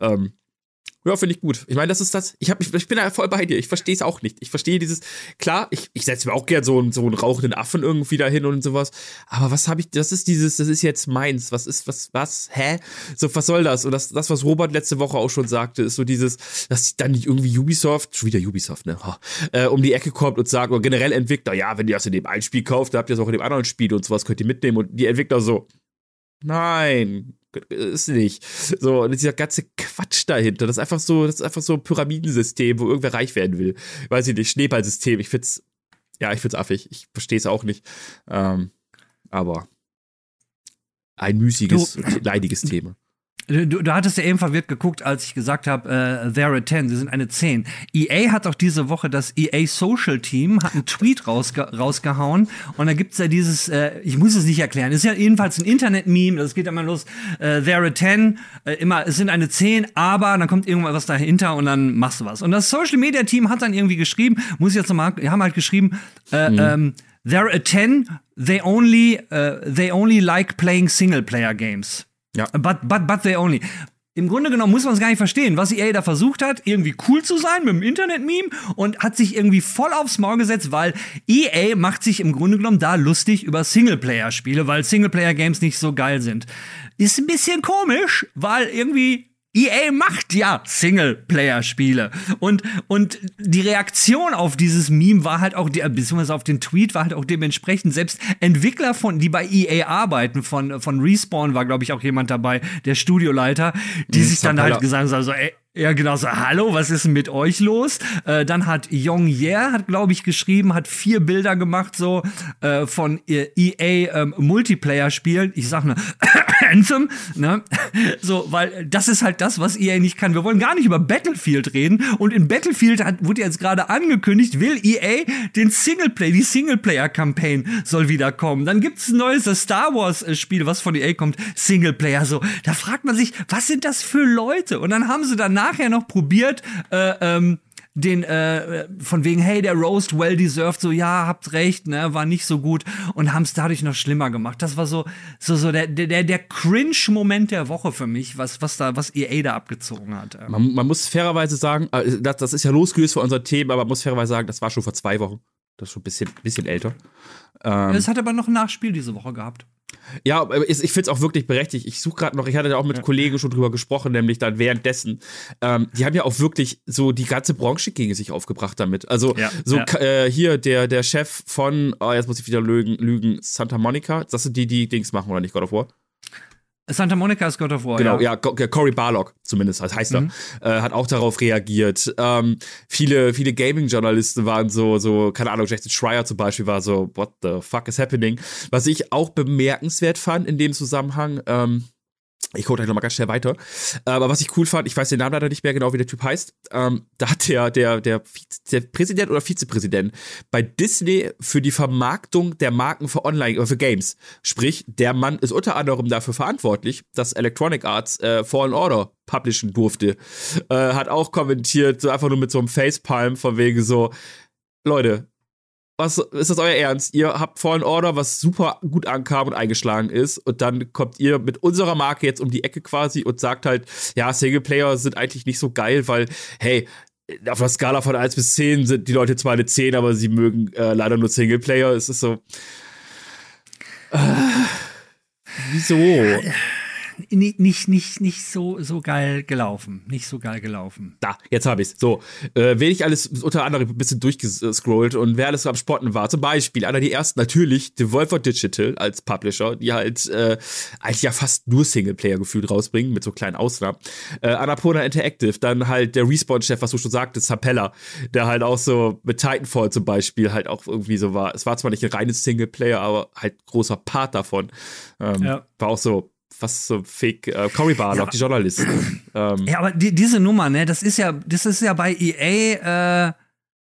Ähm, ja, finde ich gut. Ich meine, das ist das. Ich, hab, ich, bin da voll bei dir. Ich verstehe es auch nicht. Ich verstehe dieses. Klar, ich, ich setze mir auch gern so, einen, so einen rauchenden Affen irgendwie dahin und sowas. Aber was habe ich. Das ist dieses. Das ist jetzt meins. Was ist. Was. Was? Hä? So, was soll das? Und das, das was Robert letzte Woche auch schon sagte, ist so dieses. Dass dann nicht irgendwie Ubisoft. Schon wieder Ubisoft, ne? Äh, um die Ecke kommt und sagt. Oder generell Entwickler. Ja, wenn ihr das in dem einen Spiel kauft, dann habt ihr das auch in dem anderen Spiel und sowas könnt ihr mitnehmen. Und die Entwickler so. Nein, ist nicht. So, und dieser ganze Quatsch dahinter, das ist einfach so, das ist einfach so ein Pyramidensystem, wo irgendwer reich werden will. Weiß ich nicht, Schneeballsystem, ich find's, ja, ich find's affig. Ich verstehe es auch nicht. Ähm, aber ein müßiges, du, leidiges Thema. Du, du hattest ja eben verwirrt geguckt, als ich gesagt habe, äh, they're a 10, sie sind eine 10. EA hat auch diese Woche das EA Social Team, hat einen Tweet rausge rausgehauen und da gibt's ja dieses, äh, ich muss es nicht erklären, es ist ja jedenfalls ein Internet-Meme, das geht ja mal los, äh, they're a 10, äh, immer, es sind eine 10, aber dann kommt irgendwas dahinter und dann machst du was. Und das Social Media Team hat dann irgendwie geschrieben, muss ich jetzt nochmal, die haben halt geschrieben, äh, mhm. ähm, they're a 10, they only, uh, they only like playing Single-Player Games. Ja. But, but, but they only. Im Grunde genommen muss man es gar nicht verstehen, was EA da versucht hat, irgendwie cool zu sein mit dem Internet-Meme und hat sich irgendwie voll aufs Maul gesetzt, weil EA macht sich im Grunde genommen da lustig über Singleplayer-Spiele, weil Singleplayer-Games nicht so geil sind. Ist ein bisschen komisch, weil irgendwie EA macht ja Singleplayer-Spiele. Und, und die Reaktion auf dieses Meme war halt auch, beziehungsweise auf den Tweet war halt auch dementsprechend. Selbst Entwickler von, die bei EA arbeiten, von, von Respawn war, glaube ich, auch jemand dabei, der Studioleiter, die sich dann halt gesagt haben, so, ey, ja, genau so. Hallo, was ist denn mit euch los? Äh, dann hat Yong Ye, hat glaube ich geschrieben, hat vier Bilder gemacht so äh, von EA ähm, Multiplayer Spielen. Ich sag nur Anthem, ne? So, weil das ist halt das, was EA nicht kann. Wir wollen gar nicht über Battlefield reden und in Battlefield hat, wurde jetzt gerade angekündigt, will EA den Singleplayer, die Singleplayer Campaign soll wiederkommen. Dann gibt's ein neues Star Wars äh, Spiel, was von EA kommt, Singleplayer so. Da fragt man sich, was sind das für Leute? Und dann haben sie danach nachher noch probiert, äh, ähm, den äh, von wegen hey der Roast well deserved so ja habt recht ne war nicht so gut und haben es dadurch noch schlimmer gemacht. Das war so so so der der der cringe Moment der Woche für mich was was da was EA da abgezogen hat man, man muss fairerweise sagen äh, das, das ist ja losgelöst von unser Thema aber man muss fairerweise sagen das war schon vor zwei Wochen. Das ist schon ein bisschen bisschen älter. Ähm, es hat aber noch ein Nachspiel diese Woche gehabt ja, ich, ich finde es auch wirklich berechtigt. Ich suche gerade noch, ich hatte da auch mit ja. Kollegen schon drüber gesprochen, nämlich dann währenddessen. Ähm, die haben ja auch wirklich so die ganze Branche gegen sich aufgebracht damit. Also ja, so ja. Äh, hier der, der Chef von, oh, jetzt muss ich wieder lügen, lügen, Santa Monica. Das sind die, die Dings machen, oder nicht, God of War? Santa Monica ist God of War. Genau, ja, ja Cory Barlock zumindest, heißt er, mhm. äh, hat auch darauf reagiert. Ähm, viele, viele Gaming-Journalisten waren so, so, keine Ahnung, Jason Schreier zum Beispiel war so, what the fuck is happening? Was ich auch bemerkenswert fand in dem Zusammenhang, ähm, ich gucke gleich nochmal ganz schnell weiter. Aber was ich cool fand, ich weiß den Namen leider nicht mehr genau, wie der Typ heißt. Ähm, da hat der, der, der, der Präsident oder Vizepräsident bei Disney für die Vermarktung der Marken für Online, oder für Games. Sprich, der Mann ist unter anderem dafür verantwortlich, dass Electronic Arts äh, Fallen Order publishen durfte. Äh, hat auch kommentiert, so einfach nur mit so einem Facepalm von wegen so, Leute, was ist das euer Ernst? Ihr habt Fallen Order, was super gut ankam und eingeschlagen ist, und dann kommt ihr mit unserer Marke jetzt um die Ecke quasi und sagt halt, ja, Singleplayer sind eigentlich nicht so geil, weil, hey, auf der Skala von 1 bis 10 sind die Leute zwar eine 10, aber sie mögen äh, leider nur Singleplayer. Es ist so. Äh, wieso? Nicht, nicht, nicht, nicht so, so geil gelaufen. Nicht so geil gelaufen. Da, jetzt habe ich's. So, äh, wen ich alles unter anderem ein bisschen durchgescrollt und wer alles so am Sporten war. Zum Beispiel einer der ersten natürlich Devolver Digital als Publisher, die halt äh, eigentlich ja fast nur Singleplayer gefühlt rausbringen, mit so kleinen Ausnahmen. Äh, Annapurna Interactive, dann halt der Respawn-Chef, was du schon sagtest, Sapella, der halt auch so mit Titanfall zum Beispiel halt auch irgendwie so war. Es war zwar nicht ein reines Singleplayer, aber halt großer Part davon. Ähm, ja. War auch so was so fake äh, Cory Barlock, ja. die Journalisten. Ähm. Ja, aber die, diese Nummer, ne, das ist ja, das ist ja bei EA äh,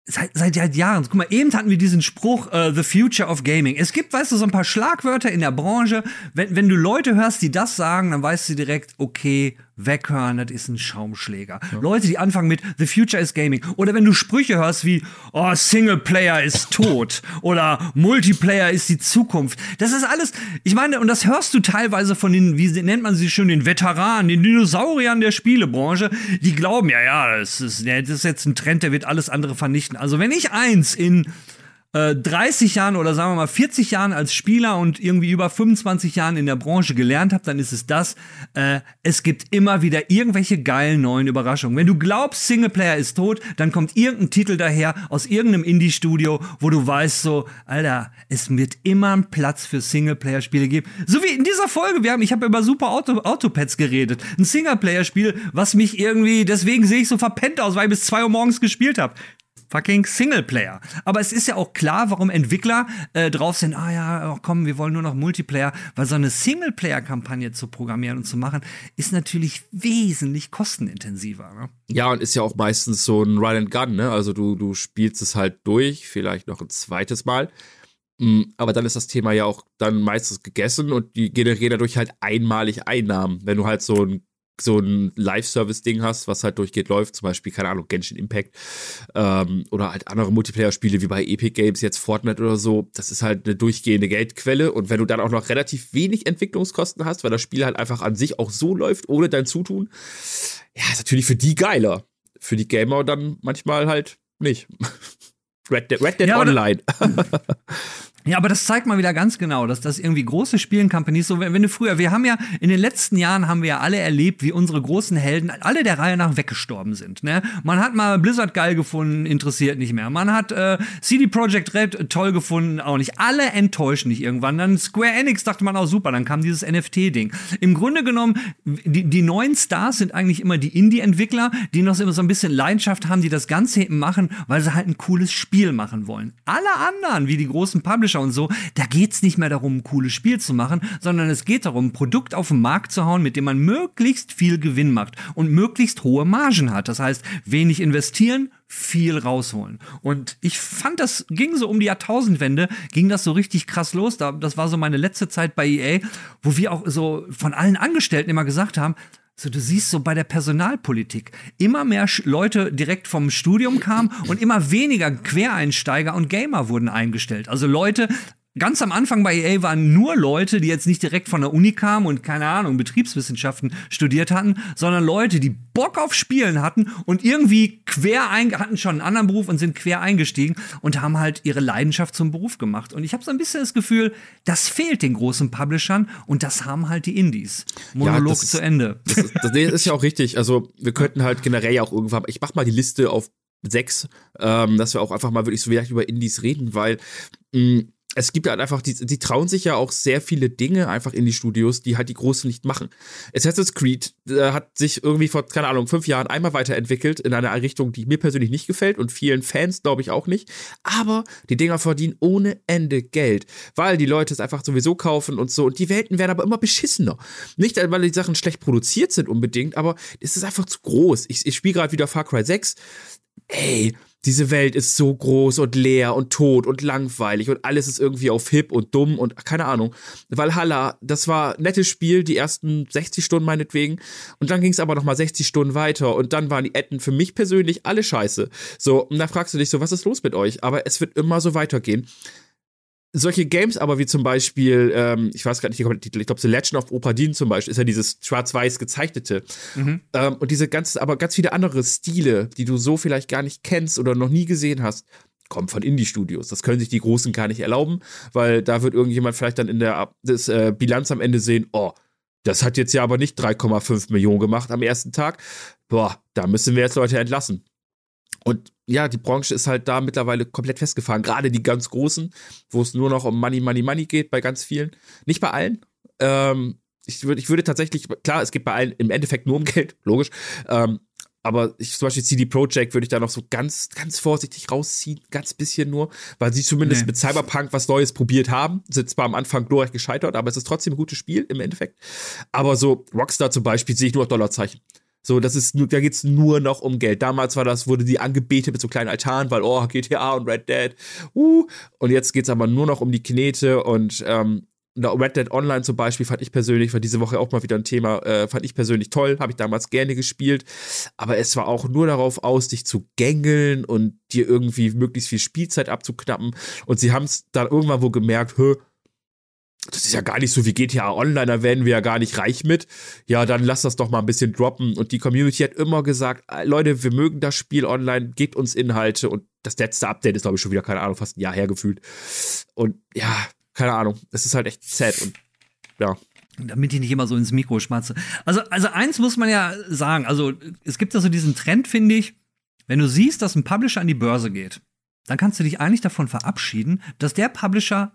seit, seit Jahren. Guck mal, eben hatten wir diesen Spruch, uh, The Future of Gaming. Es gibt, weißt du, so ein paar Schlagwörter in der Branche. Wenn, wenn du Leute hörst, die das sagen, dann weißt du direkt, okay, weghören, das ist ein Schaumschläger. Ja. Leute, die anfangen mit The Future is Gaming. Oder wenn du Sprüche hörst wie, oh, Singleplayer ist tot. [LAUGHS] oder Multiplayer ist die Zukunft. Das ist alles, ich meine, und das hörst du teilweise von den, wie nennt man sie schon, den Veteranen, den Dinosauriern der Spielebranche, die glauben, ja, ja, das ist, das ist jetzt ein Trend, der wird alles andere vernichten. Also wenn ich eins in 30 äh, Jahren oder sagen wir mal 40 Jahren als Spieler und irgendwie über 25 Jahren in der Branche gelernt habe, dann ist es das. Äh, es gibt immer wieder irgendwelche geilen neuen Überraschungen. Wenn du glaubst, Singleplayer ist tot, dann kommt irgendein Titel daher aus irgendeinem Indie-Studio, wo du weißt so, Alter, es wird immer einen Platz für Singleplayer-Spiele geben. So wie in dieser Folge, wir haben, ich habe über Super Auto, Autopads geredet. Ein Singleplayer-Spiel, was mich irgendwie, deswegen sehe ich so verpennt aus, weil ich bis zwei Uhr morgens gespielt habe fucking Singleplayer. Aber es ist ja auch klar, warum Entwickler äh, drauf sind, ah ja, oh, komm, wir wollen nur noch Multiplayer, weil so eine Singleplayer-Kampagne zu programmieren und zu machen, ist natürlich wesentlich kostenintensiver. Ne? Ja, und ist ja auch meistens so ein Run and Gun, ne? Also du, du spielst es halt durch, vielleicht noch ein zweites Mal. Mm, aber dann ist das Thema ja auch dann meistens gegessen und die generieren dadurch halt einmalig Einnahmen. Wenn du halt so ein so ein Live-Service-Ding hast, was halt durchgeht, läuft, zum Beispiel, keine Ahnung, Genshin Impact ähm, oder halt andere Multiplayer-Spiele wie bei Epic Games, jetzt Fortnite oder so, das ist halt eine durchgehende Geldquelle und wenn du dann auch noch relativ wenig Entwicklungskosten hast, weil das Spiel halt einfach an sich auch so läuft, ohne dein Zutun, ja, ist natürlich für die geiler. Für die Gamer dann manchmal halt nicht. [LAUGHS] Red Dead, Red Dead ja, Online. [LAUGHS] Ja, aber das zeigt mal wieder ganz genau, dass das irgendwie große Spielen-Companies, so wenn, wenn, du früher, wir haben ja in den letzten Jahren haben wir ja alle erlebt, wie unsere großen Helden alle der Reihe nach weggestorben sind. Ne? Man hat mal Blizzard geil gefunden, interessiert nicht mehr. Man hat äh, CD Projekt Red toll gefunden, auch nicht. Alle enttäuschen nicht irgendwann. Dann Square Enix dachte man auch super, dann kam dieses NFT-Ding. Im Grunde genommen, die, die neuen Stars sind eigentlich immer die Indie-Entwickler, die noch immer so ein bisschen Leidenschaft haben, die das Ganze eben machen, weil sie halt ein cooles Spiel machen wollen. Alle anderen, wie die großen Publisher, Publisher und so, da geht's nicht mehr darum, ein cooles Spiel zu machen, sondern es geht darum, ein Produkt auf den Markt zu hauen, mit dem man möglichst viel Gewinn macht und möglichst hohe Margen hat. Das heißt, wenig investieren, viel rausholen. Und ich fand, das ging so um die Jahrtausendwende, ging das so richtig krass los. Das war so meine letzte Zeit bei EA, wo wir auch so von allen Angestellten immer gesagt haben, so, du siehst so bei der Personalpolitik, immer mehr Leute direkt vom Studium kamen und immer weniger Quereinsteiger und Gamer wurden eingestellt. Also Leute, Ganz am Anfang bei EA waren nur Leute, die jetzt nicht direkt von der Uni kamen und keine Ahnung, Betriebswissenschaften studiert hatten, sondern Leute, die Bock auf Spielen hatten und irgendwie quer ein, hatten schon einen anderen Beruf und sind quer eingestiegen und haben halt ihre Leidenschaft zum Beruf gemacht. Und ich habe so ein bisschen das Gefühl, das fehlt den großen Publishern und das haben halt die Indies. Monolog ja, zu Ende. [LAUGHS] Das ist, das ist ja auch richtig. Also wir könnten halt generell ja auch irgendwann, ich mach mal die Liste auf sechs, ähm, dass wir auch einfach mal wirklich so vielleicht über Indies reden, weil mh, mm, es gibt halt einfach, die, die trauen sich ja auch sehr viele Dinge einfach in die Studios, die halt die Großen nicht machen. Assassin's Creed äh, hat sich irgendwie vor, keine Ahnung, fünf Jahren einmal weiterentwickelt in einer Richtung, die mir persönlich nicht gefällt und vielen Fans, glaube ich, auch nicht. Aber die Dinger verdienen ohne Ende Geld, weil die Leute es einfach sowieso kaufen und so. Und die Welten werden aber immer beschissener. Nicht, weil die Sachen schlecht produziert sind unbedingt, aber es ist einfach zu groß. Ich, ich spiele gerade wieder Far Cry 6. Ey, diese Welt ist so groß und leer und tot und langweilig und alles ist irgendwie auf hip und dumm und keine Ahnung. Valhalla, das war nettes Spiel, die ersten 60 Stunden meinetwegen. Und dann ging es aber nochmal 60 Stunden weiter und dann waren die Etten für mich persönlich alle scheiße. So, und da fragst du dich so, was ist los mit euch? Aber es wird immer so weitergehen solche Games aber wie zum Beispiel, ähm, ich weiß gar nicht, ich glaube, The Legend of Opadin zum Beispiel, ist ja dieses schwarz-weiß gezeichnete. Mhm. Ähm, und diese ganz, aber ganz viele andere Stile, die du so vielleicht gar nicht kennst oder noch nie gesehen hast, kommen von Indie-Studios. Das können sich die Großen gar nicht erlauben, weil da wird irgendjemand vielleicht dann in der das, äh, Bilanz am Ende sehen, oh, Das hat jetzt ja aber nicht 3,5 Millionen gemacht am ersten Tag. Boah, da müssen wir jetzt Leute entlassen. Und ja, die Branche ist halt da mittlerweile komplett festgefahren. Gerade die ganz großen, wo es nur noch um Money, Money, Money geht, bei ganz vielen. Nicht bei allen. Ähm, ich, würde, ich würde tatsächlich, klar, es geht bei allen im Endeffekt nur um [LAUGHS] Geld, logisch. Ähm, aber ich, zum Beispiel CD Projekt würde ich da noch so ganz, ganz vorsichtig rausziehen, ganz bisschen nur, weil sie zumindest nee. mit Cyberpunk was Neues probiert haben. Sind zwar am Anfang glorreich gescheitert, aber es ist trotzdem ein gutes Spiel im Endeffekt. Aber so Rockstar zum Beispiel sehe ich nur Dollarzeichen. So, das ist nur, da geht's nur noch um Geld. Damals war das, wurde die angebetet mit so kleinen Altaren, weil, oh, GTA und Red Dead, uh. Und jetzt geht's aber nur noch um die Knete und, ähm, Red Dead Online zum Beispiel fand ich persönlich, war diese Woche auch mal wieder ein Thema, äh, fand ich persönlich toll, habe ich damals gerne gespielt. Aber es war auch nur darauf aus, dich zu gängeln und dir irgendwie möglichst viel Spielzeit abzuknappen. Und sie haben es dann irgendwann wo gemerkt, hö, das ist ja gar nicht so wie GTA Online, da werden wir ja gar nicht reich mit. Ja, dann lass das doch mal ein bisschen droppen. Und die Community hat immer gesagt, äh, Leute, wir mögen das Spiel online, gebt uns Inhalte. Und das letzte Update ist, glaube ich, schon wieder, keine Ahnung, fast ein Jahr her gefühlt. Und ja, keine Ahnung, es ist halt echt sad und ja. Damit ich nicht immer so ins Mikro schmatze. Also, also eins muss man ja sagen, also es gibt ja so diesen Trend, finde ich, wenn du siehst, dass ein Publisher an die Börse geht, dann kannst du dich eigentlich davon verabschieden, dass der Publisher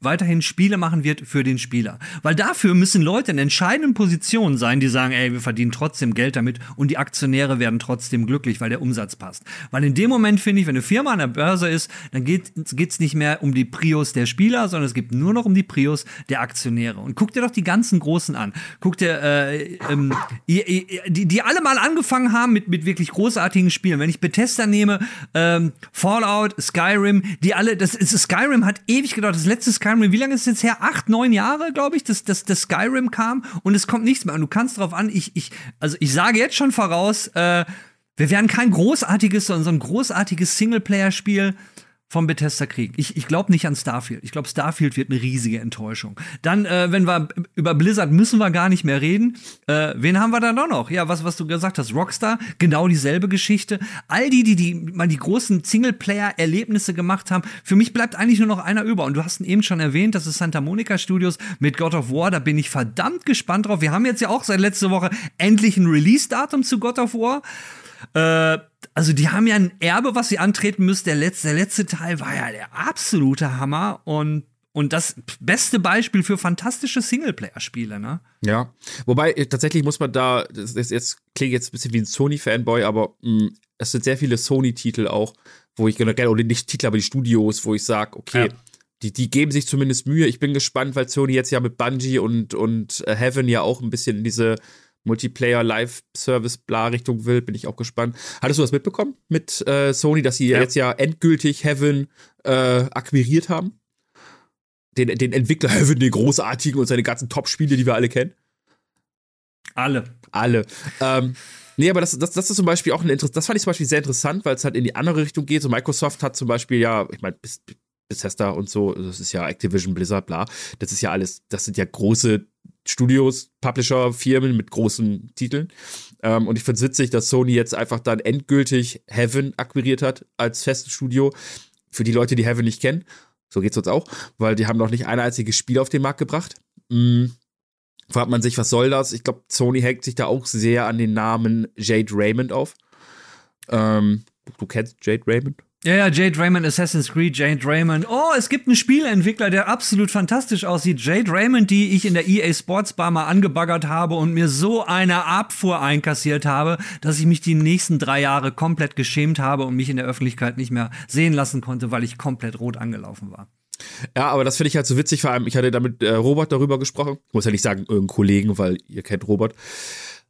weiterhin Spiele machen wird für den Spieler. Weil dafür müssen Leute in entscheidenden Positionen sein, die sagen, ey, wir verdienen trotzdem Geld damit und die Aktionäre werden trotzdem glücklich, weil der Umsatz passt. Weil in dem Moment finde ich, wenn eine Firma an der Börse ist, dann geht es nicht mehr um die Prios der Spieler, sondern es geht nur noch um die Prios der Aktionäre. Und guck dir doch die ganzen Großen an. Guck dir, äh, ähm, die, die alle mal angefangen haben mit, mit wirklich großartigen Spielen. Wenn ich Bethesda nehme, ähm, Fallout, Skyrim, die alle, das, Skyrim hat ewig gedauert. Das letzte Skyrim, wie lange ist es jetzt her? Acht, neun Jahre, glaube ich, dass, dass das Skyrim kam und es kommt nichts mehr. Und du kannst darauf an, ich, ich, also ich sage jetzt schon voraus, äh, wir werden kein großartiges, sondern so ein großartiges Singleplayer-Spiel vom Bethesda Krieg. Ich, ich glaube nicht an Starfield. Ich glaube, Starfield wird eine riesige Enttäuschung. Dann, äh, wenn wir über Blizzard müssen wir gar nicht mehr reden. Äh, wen haben wir da noch? Ja, was, was du gesagt hast, Rockstar, genau dieselbe Geschichte. All die, die, die mal die großen Singleplayer-Erlebnisse gemacht haben. Für mich bleibt eigentlich nur noch einer über. Und du hast ihn eben schon erwähnt, das ist Santa Monica Studios mit God of War. Da bin ich verdammt gespannt drauf. Wir haben jetzt ja auch seit letzter Woche endlich ein Release-Datum zu God of War. Äh, also die haben ja ein Erbe, was sie antreten müssen. Der letzte, der letzte Teil war ja der absolute Hammer und und das beste Beispiel für fantastische Singleplayer-Spiele, ne? Ja. Wobei, äh, tatsächlich muss man da, das ist jetzt klingt jetzt ein bisschen wie ein Sony-Fanboy, aber mh, mm, es sind sehr viele Sony-Titel auch, wo ich generell, oder nicht Titel, aber die Studios, wo ich sage, okay, ja. die, die geben sich zumindest Mühe. Ich bin gespannt, weil Sony jetzt ja mit Bungie und, und äh, Heaven ja auch ein bisschen in diese Multiplayer Live Service bla Richtung will, bin ich auch gespannt. Hattest du das mitbekommen mit äh, Sony, dass sie ja. jetzt ja endgültig Heaven äh, akquiriert haben? Den, den Entwickler Heaven, den großartigen und seine ganzen Top-Spiele, die wir alle kennen? Alle. Alle. Ähm, Nee, aber das, das, das ist zum Beispiel auch ein Interesse, das fand ich zum Beispiel sehr interessant, weil es halt in die andere Richtung geht. So Microsoft hat zum Beispiel ja, ich meine, bis, Bethesda und so, das ist ja Activision, Blizzard, bla. Das ist ja alles, das sind ja große Studios, Publisher, Firmen mit großen Titeln. Ähm, und ich finde es witzig, dass Sony jetzt einfach dann endgültig Heaven akquiriert hat als festes Studio. Für die Leute, die Heaven nicht kennen, so geht es uns auch, weil die haben noch nicht ein einziges Spiel auf den Markt gebracht. Mhm. Fragt man sich, was soll das? Ich glaube, Sony hängt sich da auch sehr an den Namen Jade Raymond auf. Ähm, du kennst Jade Raymond? Ja, ja, Jade Raymond, Assassin's Creed, Jade Raymond. Oh, es gibt einen Spieleentwickler, der absolut fantastisch aussieht. Jade Raymond, die ich in der EA Sports Bar mal angebaggert habe und mir so eine Abfuhr einkassiert habe, dass ich mich die nächsten drei Jahre komplett geschämt habe und mich in der Öffentlichkeit nicht mehr sehen lassen konnte, weil ich komplett rot angelaufen war. Ja, aber das finde ich halt so witzig, vor allem, ich hatte da mit äh, Robert darüber gesprochen. Ich muss ja nicht sagen, irgendein Kollegen, weil ihr kennt Robert.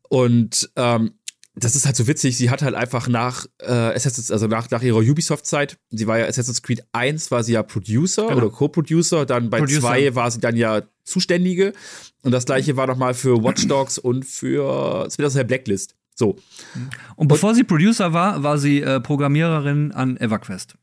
Und ähm, das ist halt so witzig, sie hat halt einfach nach äh, Assassin's, also nach, nach ihrer Ubisoft-Zeit, sie war ja Assassin's Creed 1 war sie ja Producer genau. oder Co-Producer, dann bei 2 war sie dann ja Zuständige und das gleiche war nochmal für Watch Dogs und für Splinter Blacklist. So. Und bevor und, sie Producer war, war sie äh, Programmiererin an EverQuest.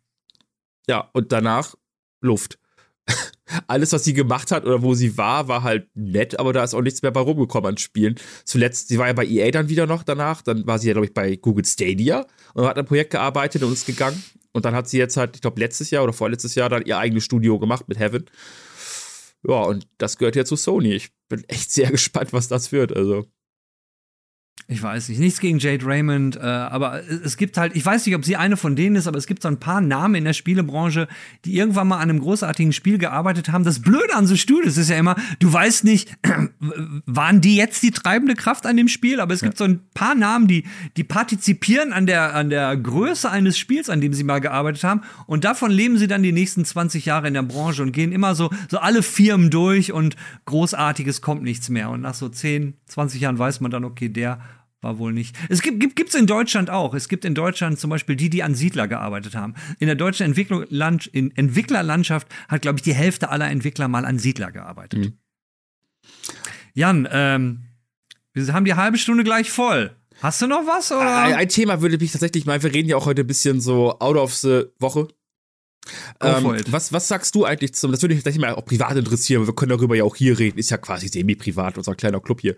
Ja, und danach Luft [LAUGHS] alles, was sie gemacht hat oder wo sie war, war halt nett, aber da ist auch nichts mehr bei rumgekommen an Spielen. Zuletzt, sie war ja bei EA dann wieder noch danach, dann war sie ja, glaube ich, bei Google Stadia und hat ein Projekt gearbeitet und ist gegangen. Und dann hat sie jetzt halt, ich glaube, letztes Jahr oder vorletztes Jahr dann ihr eigenes Studio gemacht mit Heaven. Ja, und das gehört ja zu Sony. Ich bin echt sehr [LAUGHS] gespannt, was das wird. Also. Ich weiß nicht, nichts gegen Jade Raymond, äh, aber es gibt halt, ich weiß nicht, ob sie eine von denen ist, aber es gibt so ein paar Namen in der Spielebranche, die irgendwann mal an einem großartigen Spiel gearbeitet haben. Das Blöde an so Studios ist ja immer, du weißt nicht, [CLEARS THROAT] waren die jetzt die treibende Kraft an dem Spiel, aber es gibt so ein paar Namen, die, die partizipieren an der, an der Größe eines Spiels, an dem sie mal gearbeitet haben. Und davon leben sie dann die nächsten 20 Jahre in der Branche und gehen immer so, so alle Firmen durch und Großartiges kommt nichts mehr. Und nach so 10, 20 Jahren weiß man dann, okay, der war wohl nicht. Es gibt gibt gibt's in Deutschland auch. Es gibt in Deutschland zum Beispiel die, die an Siedler gearbeitet haben. In der deutschen Entwicklung, in Entwicklerlandschaft hat, glaube ich, die Hälfte aller Entwickler mal an Siedler gearbeitet. Mhm. Jan, ähm, wir haben die halbe Stunde gleich voll. Hast du noch was? Oder? Ein, ein Thema würde mich tatsächlich mal, wir reden ja auch heute ein bisschen so out of the Woche. Ähm, was, was sagst du eigentlich zum, das würde mich tatsächlich mal auch privat interessieren, wir können darüber ja auch hier reden, ist ja quasi semi-privat, unser kleiner Club hier.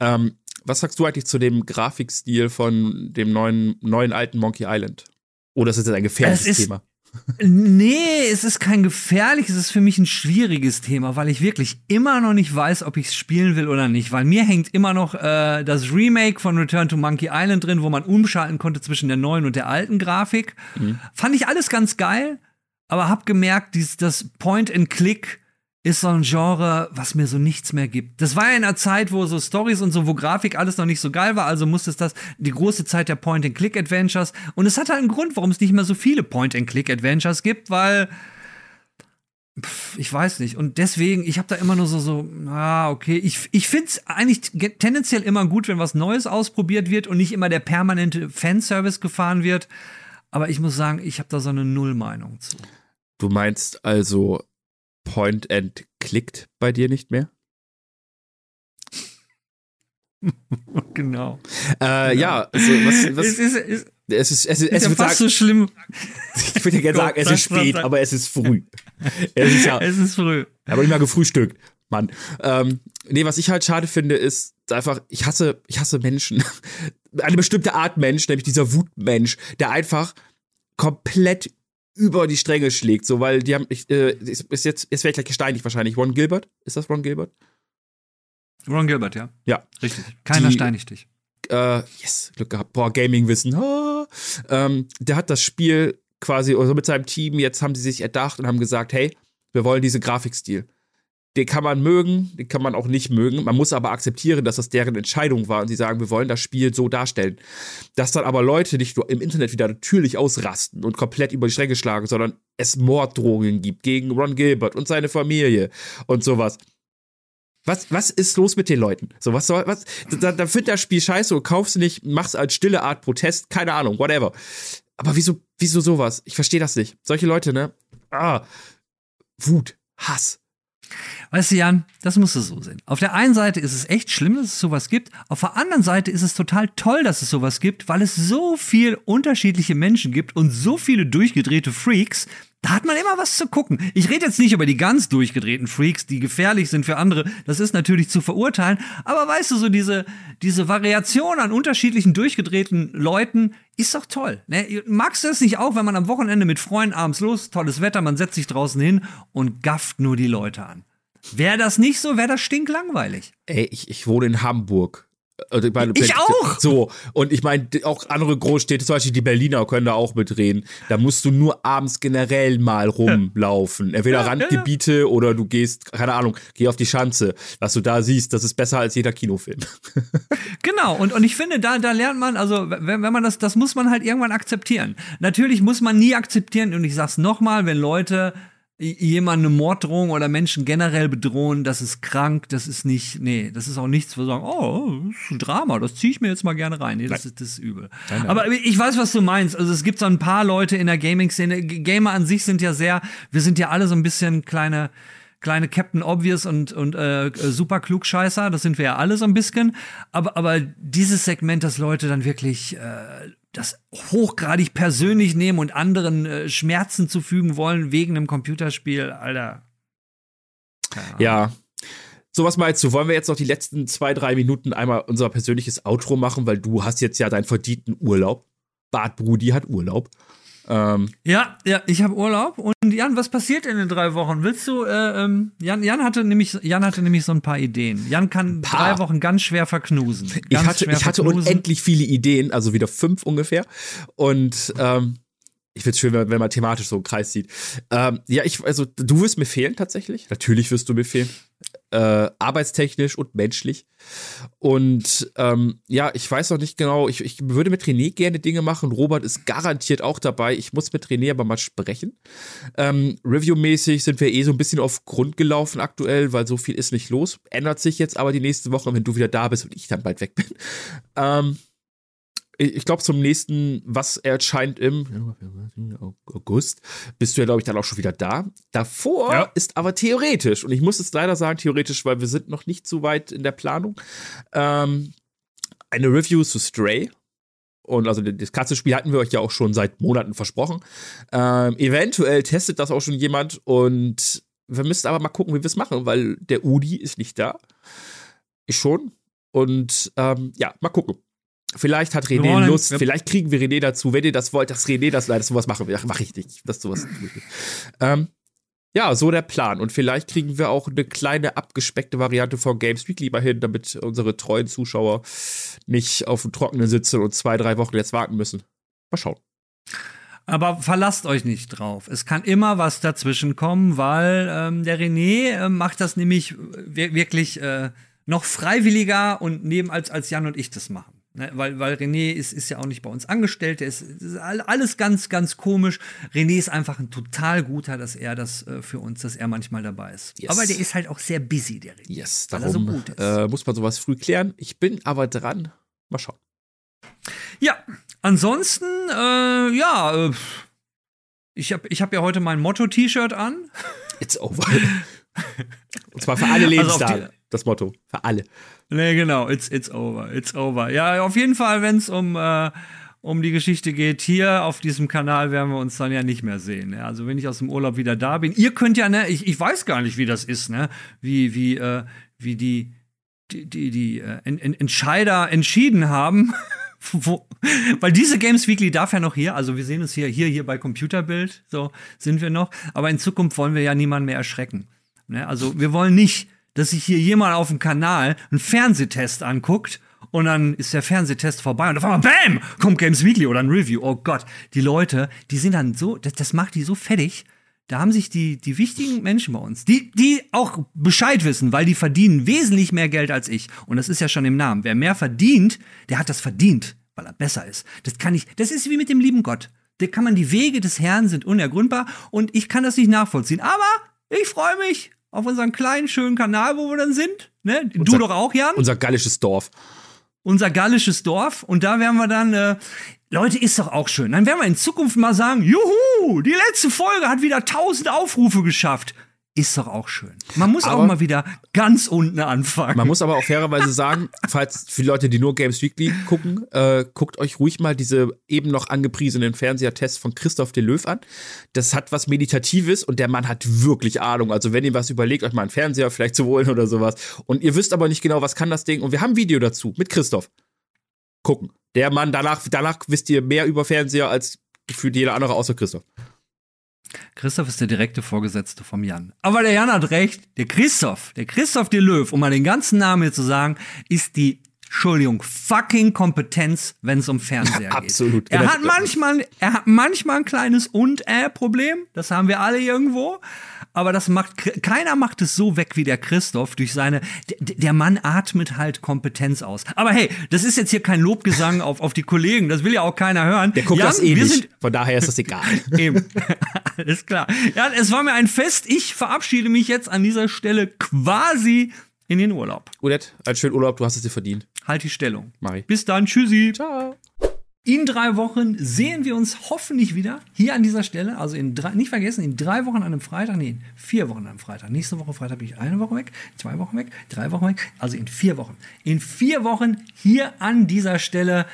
Ähm, was sagst du eigentlich zu dem Grafikstil von dem neuen, neuen alten Monkey Island? Oder ist das jetzt ein gefährliches Thema? [LAUGHS] Nee, es ist kein gefährliches, es ist für mich ein schwieriges Thema, weil ich wirklich immer noch nicht weiß, ob ich es spielen will oder nicht. Weil mir hängt immer noch äh, das Remake von Return to Monkey Island drin, wo man umschalten konnte zwischen der neuen und der alten Grafik. Mhm. Fand ich alles ganz geil, aber hab gemerkt, dieses, das Point-and-Click ist so ein Genre, was mir so nichts mehr gibt. Das war ja in einer Zeit, wo so Stories und so, wo Grafik alles noch nicht so geil war, also musste es das die große Zeit der Point-and-Click-Adventures. Und es hat halt einen Grund, warum es nicht mehr so viele Point-and-Click-Adventures gibt, weil pff, ich weiß nicht. Und deswegen, ich habe da immer nur so, so, ah, okay. Ich, ich finde eigentlich tendenziell immer gut, wenn was Neues ausprobiert wird und nicht immer der permanente Fanservice gefahren wird. Aber ich muss sagen, ich habe da so eine Nullmeinung zu. Du meinst also, Point and Clickt bei dir nicht mehr? [LAUGHS] genau. Äh, genau. Ja, also was, [LAUGHS] was, es ist, es, es ist, es ist, es ist ja fast sagen, so schlimm. [LAUGHS] Ich würde ja gerne sagen, es ist spät, aber es ist früh. es ist ja. Es ist früh. Aber nicht mal gefrühstückt, Mann. Ähm, nee, was ich halt schade finde, ist einfach, ich hasse, ich hasse Menschen. Eine bestimmte Art Mensch, nämlich dieser Wutmensch, der einfach komplett über die Stränge schlägt, so, weil die haben, ich, äh, ist, ist jetzt, jetzt wäre ich gleich gesteinigt wahrscheinlich. Ron Gilbert? Ist das Ron Gilbert? Ron Gilbert, ja. Ja. Richtig. Keiner die, steinigt dich. Äh, yes, Glück gehabt. Boah, Gaming-Wissen. Ah. Ähm, der hat das Spiel quasi, also mit seinem Team, jetzt haben sie sich erdacht und haben gesagt, hey, wir wollen diese Grafikstil den kann man mögen, den kann man auch nicht mögen. Man muss aber akzeptieren, dass das deren Entscheidung war und sie sagen, wir wollen das Spiel so darstellen. Dass dann aber Leute nicht nur im Internet wieder natürlich ausrasten und komplett über die Stränge schlagen, sondern es Morddrohungen gibt gegen Ron Gilbert und seine Familie und sowas. Was, was ist los mit den Leuten? So, was soll, was, dann, dann findet das Spiel scheiße und kaufst du nicht, machst als stille Art Protest, keine Ahnung, whatever. Aber wieso, wieso sowas? Ich verstehe das nicht. Solche Leute, ne? Ah, Wut, Hass, Weißt du, Jan, das musst du so sehen. Auf der einen Seite ist es echt schlimm, dass es sowas gibt. Auf der anderen Seite ist es total toll, dass es sowas gibt, weil es so viel unterschiedliche Menschen gibt und so viele durchgedrehte Freaks. Da hat man immer was zu gucken. Ich rede jetzt nicht über die ganz durchgedrehten Freaks, die gefährlich sind für andere. Das ist natürlich zu verurteilen. Aber weißt du, so diese, diese Variation an unterschiedlichen durchgedrehten Leuten ist doch toll. Ne? Magst du es nicht auch, wenn man am Wochenende mit Freunden abends los, tolles Wetter, man setzt sich draußen hin und gafft nur die Leute an? Wäre das nicht so, wäre das stinklangweilig. Ey, ich, ich wohne in Hamburg. Also, ich auch! So, und ich meine, auch andere Großstädte, zum Beispiel die Berliner, können da auch mitreden. Da musst du nur abends generell mal rumlaufen. Entweder ja, Randgebiete ja, ja. oder du gehst, keine Ahnung, geh auf die Schanze. Was du da siehst, das ist besser als jeder Kinofilm. [LAUGHS] genau, und, und ich finde, da, da lernt man, also wenn, wenn man das, das muss man halt irgendwann akzeptieren. Natürlich muss man nie akzeptieren, und ich sag's nochmal, wenn Leute jemanden eine Morddrohung oder Menschen generell bedrohen, das ist krank, das ist nicht, nee, das ist auch nichts, wo wir sagen, oh, das ist ein Drama, das ziehe ich mir jetzt mal gerne rein. Nee, das ist, das ist übel. Nein, nein. Aber ich weiß, was du meinst. Also es gibt so ein paar Leute in der Gaming-Szene, Gamer an sich sind ja sehr, wir sind ja alle so ein bisschen kleine, kleine Captain Obvious und, und äh, super Klugscheißer, das sind wir ja alle so ein bisschen. Aber, aber dieses Segment, dass Leute dann wirklich äh, das hochgradig persönlich nehmen und anderen äh, Schmerzen zufügen wollen wegen einem Computerspiel, Alter. Ja. ja. So, was meinst du? Wollen wir jetzt noch die letzten zwei, drei Minuten einmal unser persönliches Outro machen, weil du hast jetzt ja deinen verdienten Urlaub. Bart Brudi hat Urlaub. Ähm, ja, ja, ich habe Urlaub. Und Jan, was passiert in den drei Wochen? Willst du, äh, ähm, Jan, Jan hatte nämlich, Jan hatte nämlich so ein paar Ideen. Jan kann drei Wochen ganz schwer verknusen. Ganz ich hatte, ich hatte unendlich viele Ideen, also wieder fünf ungefähr. Und ähm, ich finde es schön, wenn, wenn, man thematisch so einen Kreis sieht. Ähm, ja, ich, also du wirst mir fehlen tatsächlich. Natürlich wirst du mir fehlen. Äh, arbeitstechnisch und menschlich. Und ähm, ja, ich weiß noch nicht genau, ich, ich würde mit René gerne Dinge machen. Robert ist garantiert auch dabei. Ich muss mit René aber mal sprechen. Ähm, Review-mäßig sind wir eh so ein bisschen auf Grund gelaufen aktuell, weil so viel ist nicht los. Ändert sich jetzt aber die nächste Woche, wenn du wieder da bist und ich dann bald weg bin. Ähm, ich glaube, zum nächsten, was erscheint im August, bist du ja, glaube ich, dann auch schon wieder da. Davor ja. ist aber theoretisch, und ich muss es leider sagen, theoretisch, weil wir sind noch nicht so weit in der Planung, ähm, eine Review zu Stray. Und also das Katzenspiel hatten wir euch ja auch schon seit Monaten versprochen. Ähm, eventuell testet das auch schon jemand und wir müssen aber mal gucken, wie wir es machen, weil der Udi ist nicht da. Ich schon. Und ähm, ja, mal gucken. Vielleicht hat René wollen, Lust, vielleicht kriegen wir René dazu, wenn ihr das wollt, dass René das leider sowas machen will. Mach ich nicht, dass sowas ähm, ja, so der Plan. Und vielleicht kriegen wir auch eine kleine abgespeckte Variante von Games Weekly mal hin, damit unsere treuen Zuschauer nicht auf dem Trockenen sitzen und zwei, drei Wochen jetzt warten müssen. Mal schauen. Aber verlasst euch nicht drauf. Es kann immer was dazwischen kommen, weil ähm, der René äh, macht das nämlich wirklich äh, noch freiwilliger und neben als, als Jan und ich das machen. Ne, weil, weil René ist, ist ja auch nicht bei uns angestellt, der ist, ist alles ganz, ganz komisch. René ist einfach ein total guter, dass er das äh, für uns, dass er manchmal dabei ist. Yes. Aber der ist halt auch sehr busy, der René. Yes, darum so gut ist. Äh, muss man sowas früh klären. Ich bin aber dran. Mal schauen. Ja, ansonsten, äh, ja, äh, ich habe ich hab ja heute mein Motto-T-Shirt an. It's over. [LAUGHS] Und zwar für alle [LAUGHS] Lebenstage. Also das Motto. Für alle. Nee, genau. It's, it's over. It's over. Ja, auf jeden Fall, wenn es um, äh, um die Geschichte geht, hier auf diesem Kanal werden wir uns dann ja nicht mehr sehen. Ja? Also wenn ich aus dem Urlaub wieder da bin, ihr könnt ja, ne, ich, ich weiß gar nicht, wie das ist, ne? Wie, wie, äh, wie die, die, die, die äh, Entscheider entschieden haben. [LAUGHS] Wo, weil diese Games Weekly darf ja noch hier, also wir sehen uns hier, hier, hier bei Computerbild, so sind wir noch, aber in Zukunft wollen wir ja niemanden mehr erschrecken. Ne? Also wir wollen nicht dass sich hier jemand auf dem Kanal einen Fernsehtest anguckt und dann ist der Fernsehtest vorbei und auf einmal BAM! kommt Games Weekly oder ein Review. Oh Gott, die Leute, die sind dann so, das, das macht die so fertig. Da haben sich die, die wichtigen Menschen bei uns, die, die auch Bescheid wissen, weil die verdienen wesentlich mehr Geld als ich. Und das ist ja schon im Namen. Wer mehr verdient, der hat das verdient, weil er besser ist. Das kann ich, das ist wie mit dem lieben Gott. Da kann man, die Wege des Herrn sind unergründbar und ich kann das nicht nachvollziehen. Aber ich freue mich auf unseren kleinen, schönen Kanal, wo wir dann sind. Ne? Unser, du doch auch, Jan. Unser gallisches Dorf. Unser gallisches Dorf. Und da werden wir dann, äh, Leute, ist doch auch schön. Dann werden wir in Zukunft mal sagen, juhu, die letzte Folge hat wieder 1000 Aufrufe geschafft ist doch auch schön. Man muss aber auch mal wieder ganz unten anfangen. Man muss aber auch fairerweise sagen, [LAUGHS] falls für die Leute, die nur Games Weekly gucken, äh, guckt euch ruhig mal diese eben noch angepriesenen Fernsehertests von Christoph de Löw an. Das hat was Meditatives und der Mann hat wirklich Ahnung. Also wenn ihr was überlegt, euch mal einen Fernseher vielleicht zu holen oder sowas und ihr wisst aber nicht genau, was kann das Ding und wir haben ein Video dazu mit Christoph. Gucken. Der Mann, danach, danach wisst ihr mehr über Fernseher als gefühlt jeder andere außer Christoph. Christoph ist der direkte Vorgesetzte vom Jan. Aber der Jan hat recht. Der Christoph, der Christoph de Löw, um mal den ganzen Namen hier zu sagen, ist die Entschuldigung, fucking Kompetenz, wenn es um Fernseher geht. Absolut. Er hat manchmal, er hat manchmal ein kleines und-äh-Problem. Das haben wir alle irgendwo aber das macht keiner macht es so weg wie der Christoph durch seine der Mann atmet halt Kompetenz aus. Aber hey, das ist jetzt hier kein Lobgesang auf auf die Kollegen, das will ja auch keiner hören. Der guckt Jan, das eh nicht. Von daher ist das egal. [LAUGHS] Eben. [LAUGHS] Alles klar. Ja, es war mir ein Fest. Ich verabschiede mich jetzt an dieser Stelle quasi in den Urlaub. Udet, einen schönen Urlaub, du hast es dir verdient. Halt die Stellung. Mach ich. Bis dann, tschüssi. Ciao. In drei Wochen sehen wir uns hoffentlich wieder hier an dieser Stelle. Also in drei, nicht vergessen, in drei Wochen an einem Freitag, nee, in vier Wochen an einem Freitag. Nächste Woche Freitag bin ich eine Woche weg, zwei Wochen weg, drei Wochen weg. Also in vier Wochen. In vier Wochen hier an dieser Stelle.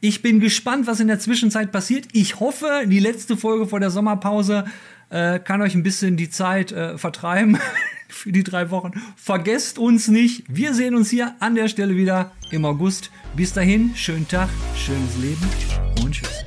Ich bin gespannt, was in der Zwischenzeit passiert. Ich hoffe, die letzte Folge vor der Sommerpause äh, kann euch ein bisschen die Zeit äh, vertreiben [LAUGHS] für die drei Wochen. Vergesst uns nicht. Wir sehen uns hier an der Stelle wieder im August. Bis dahin, schönen Tag, schönes Leben und tschüss.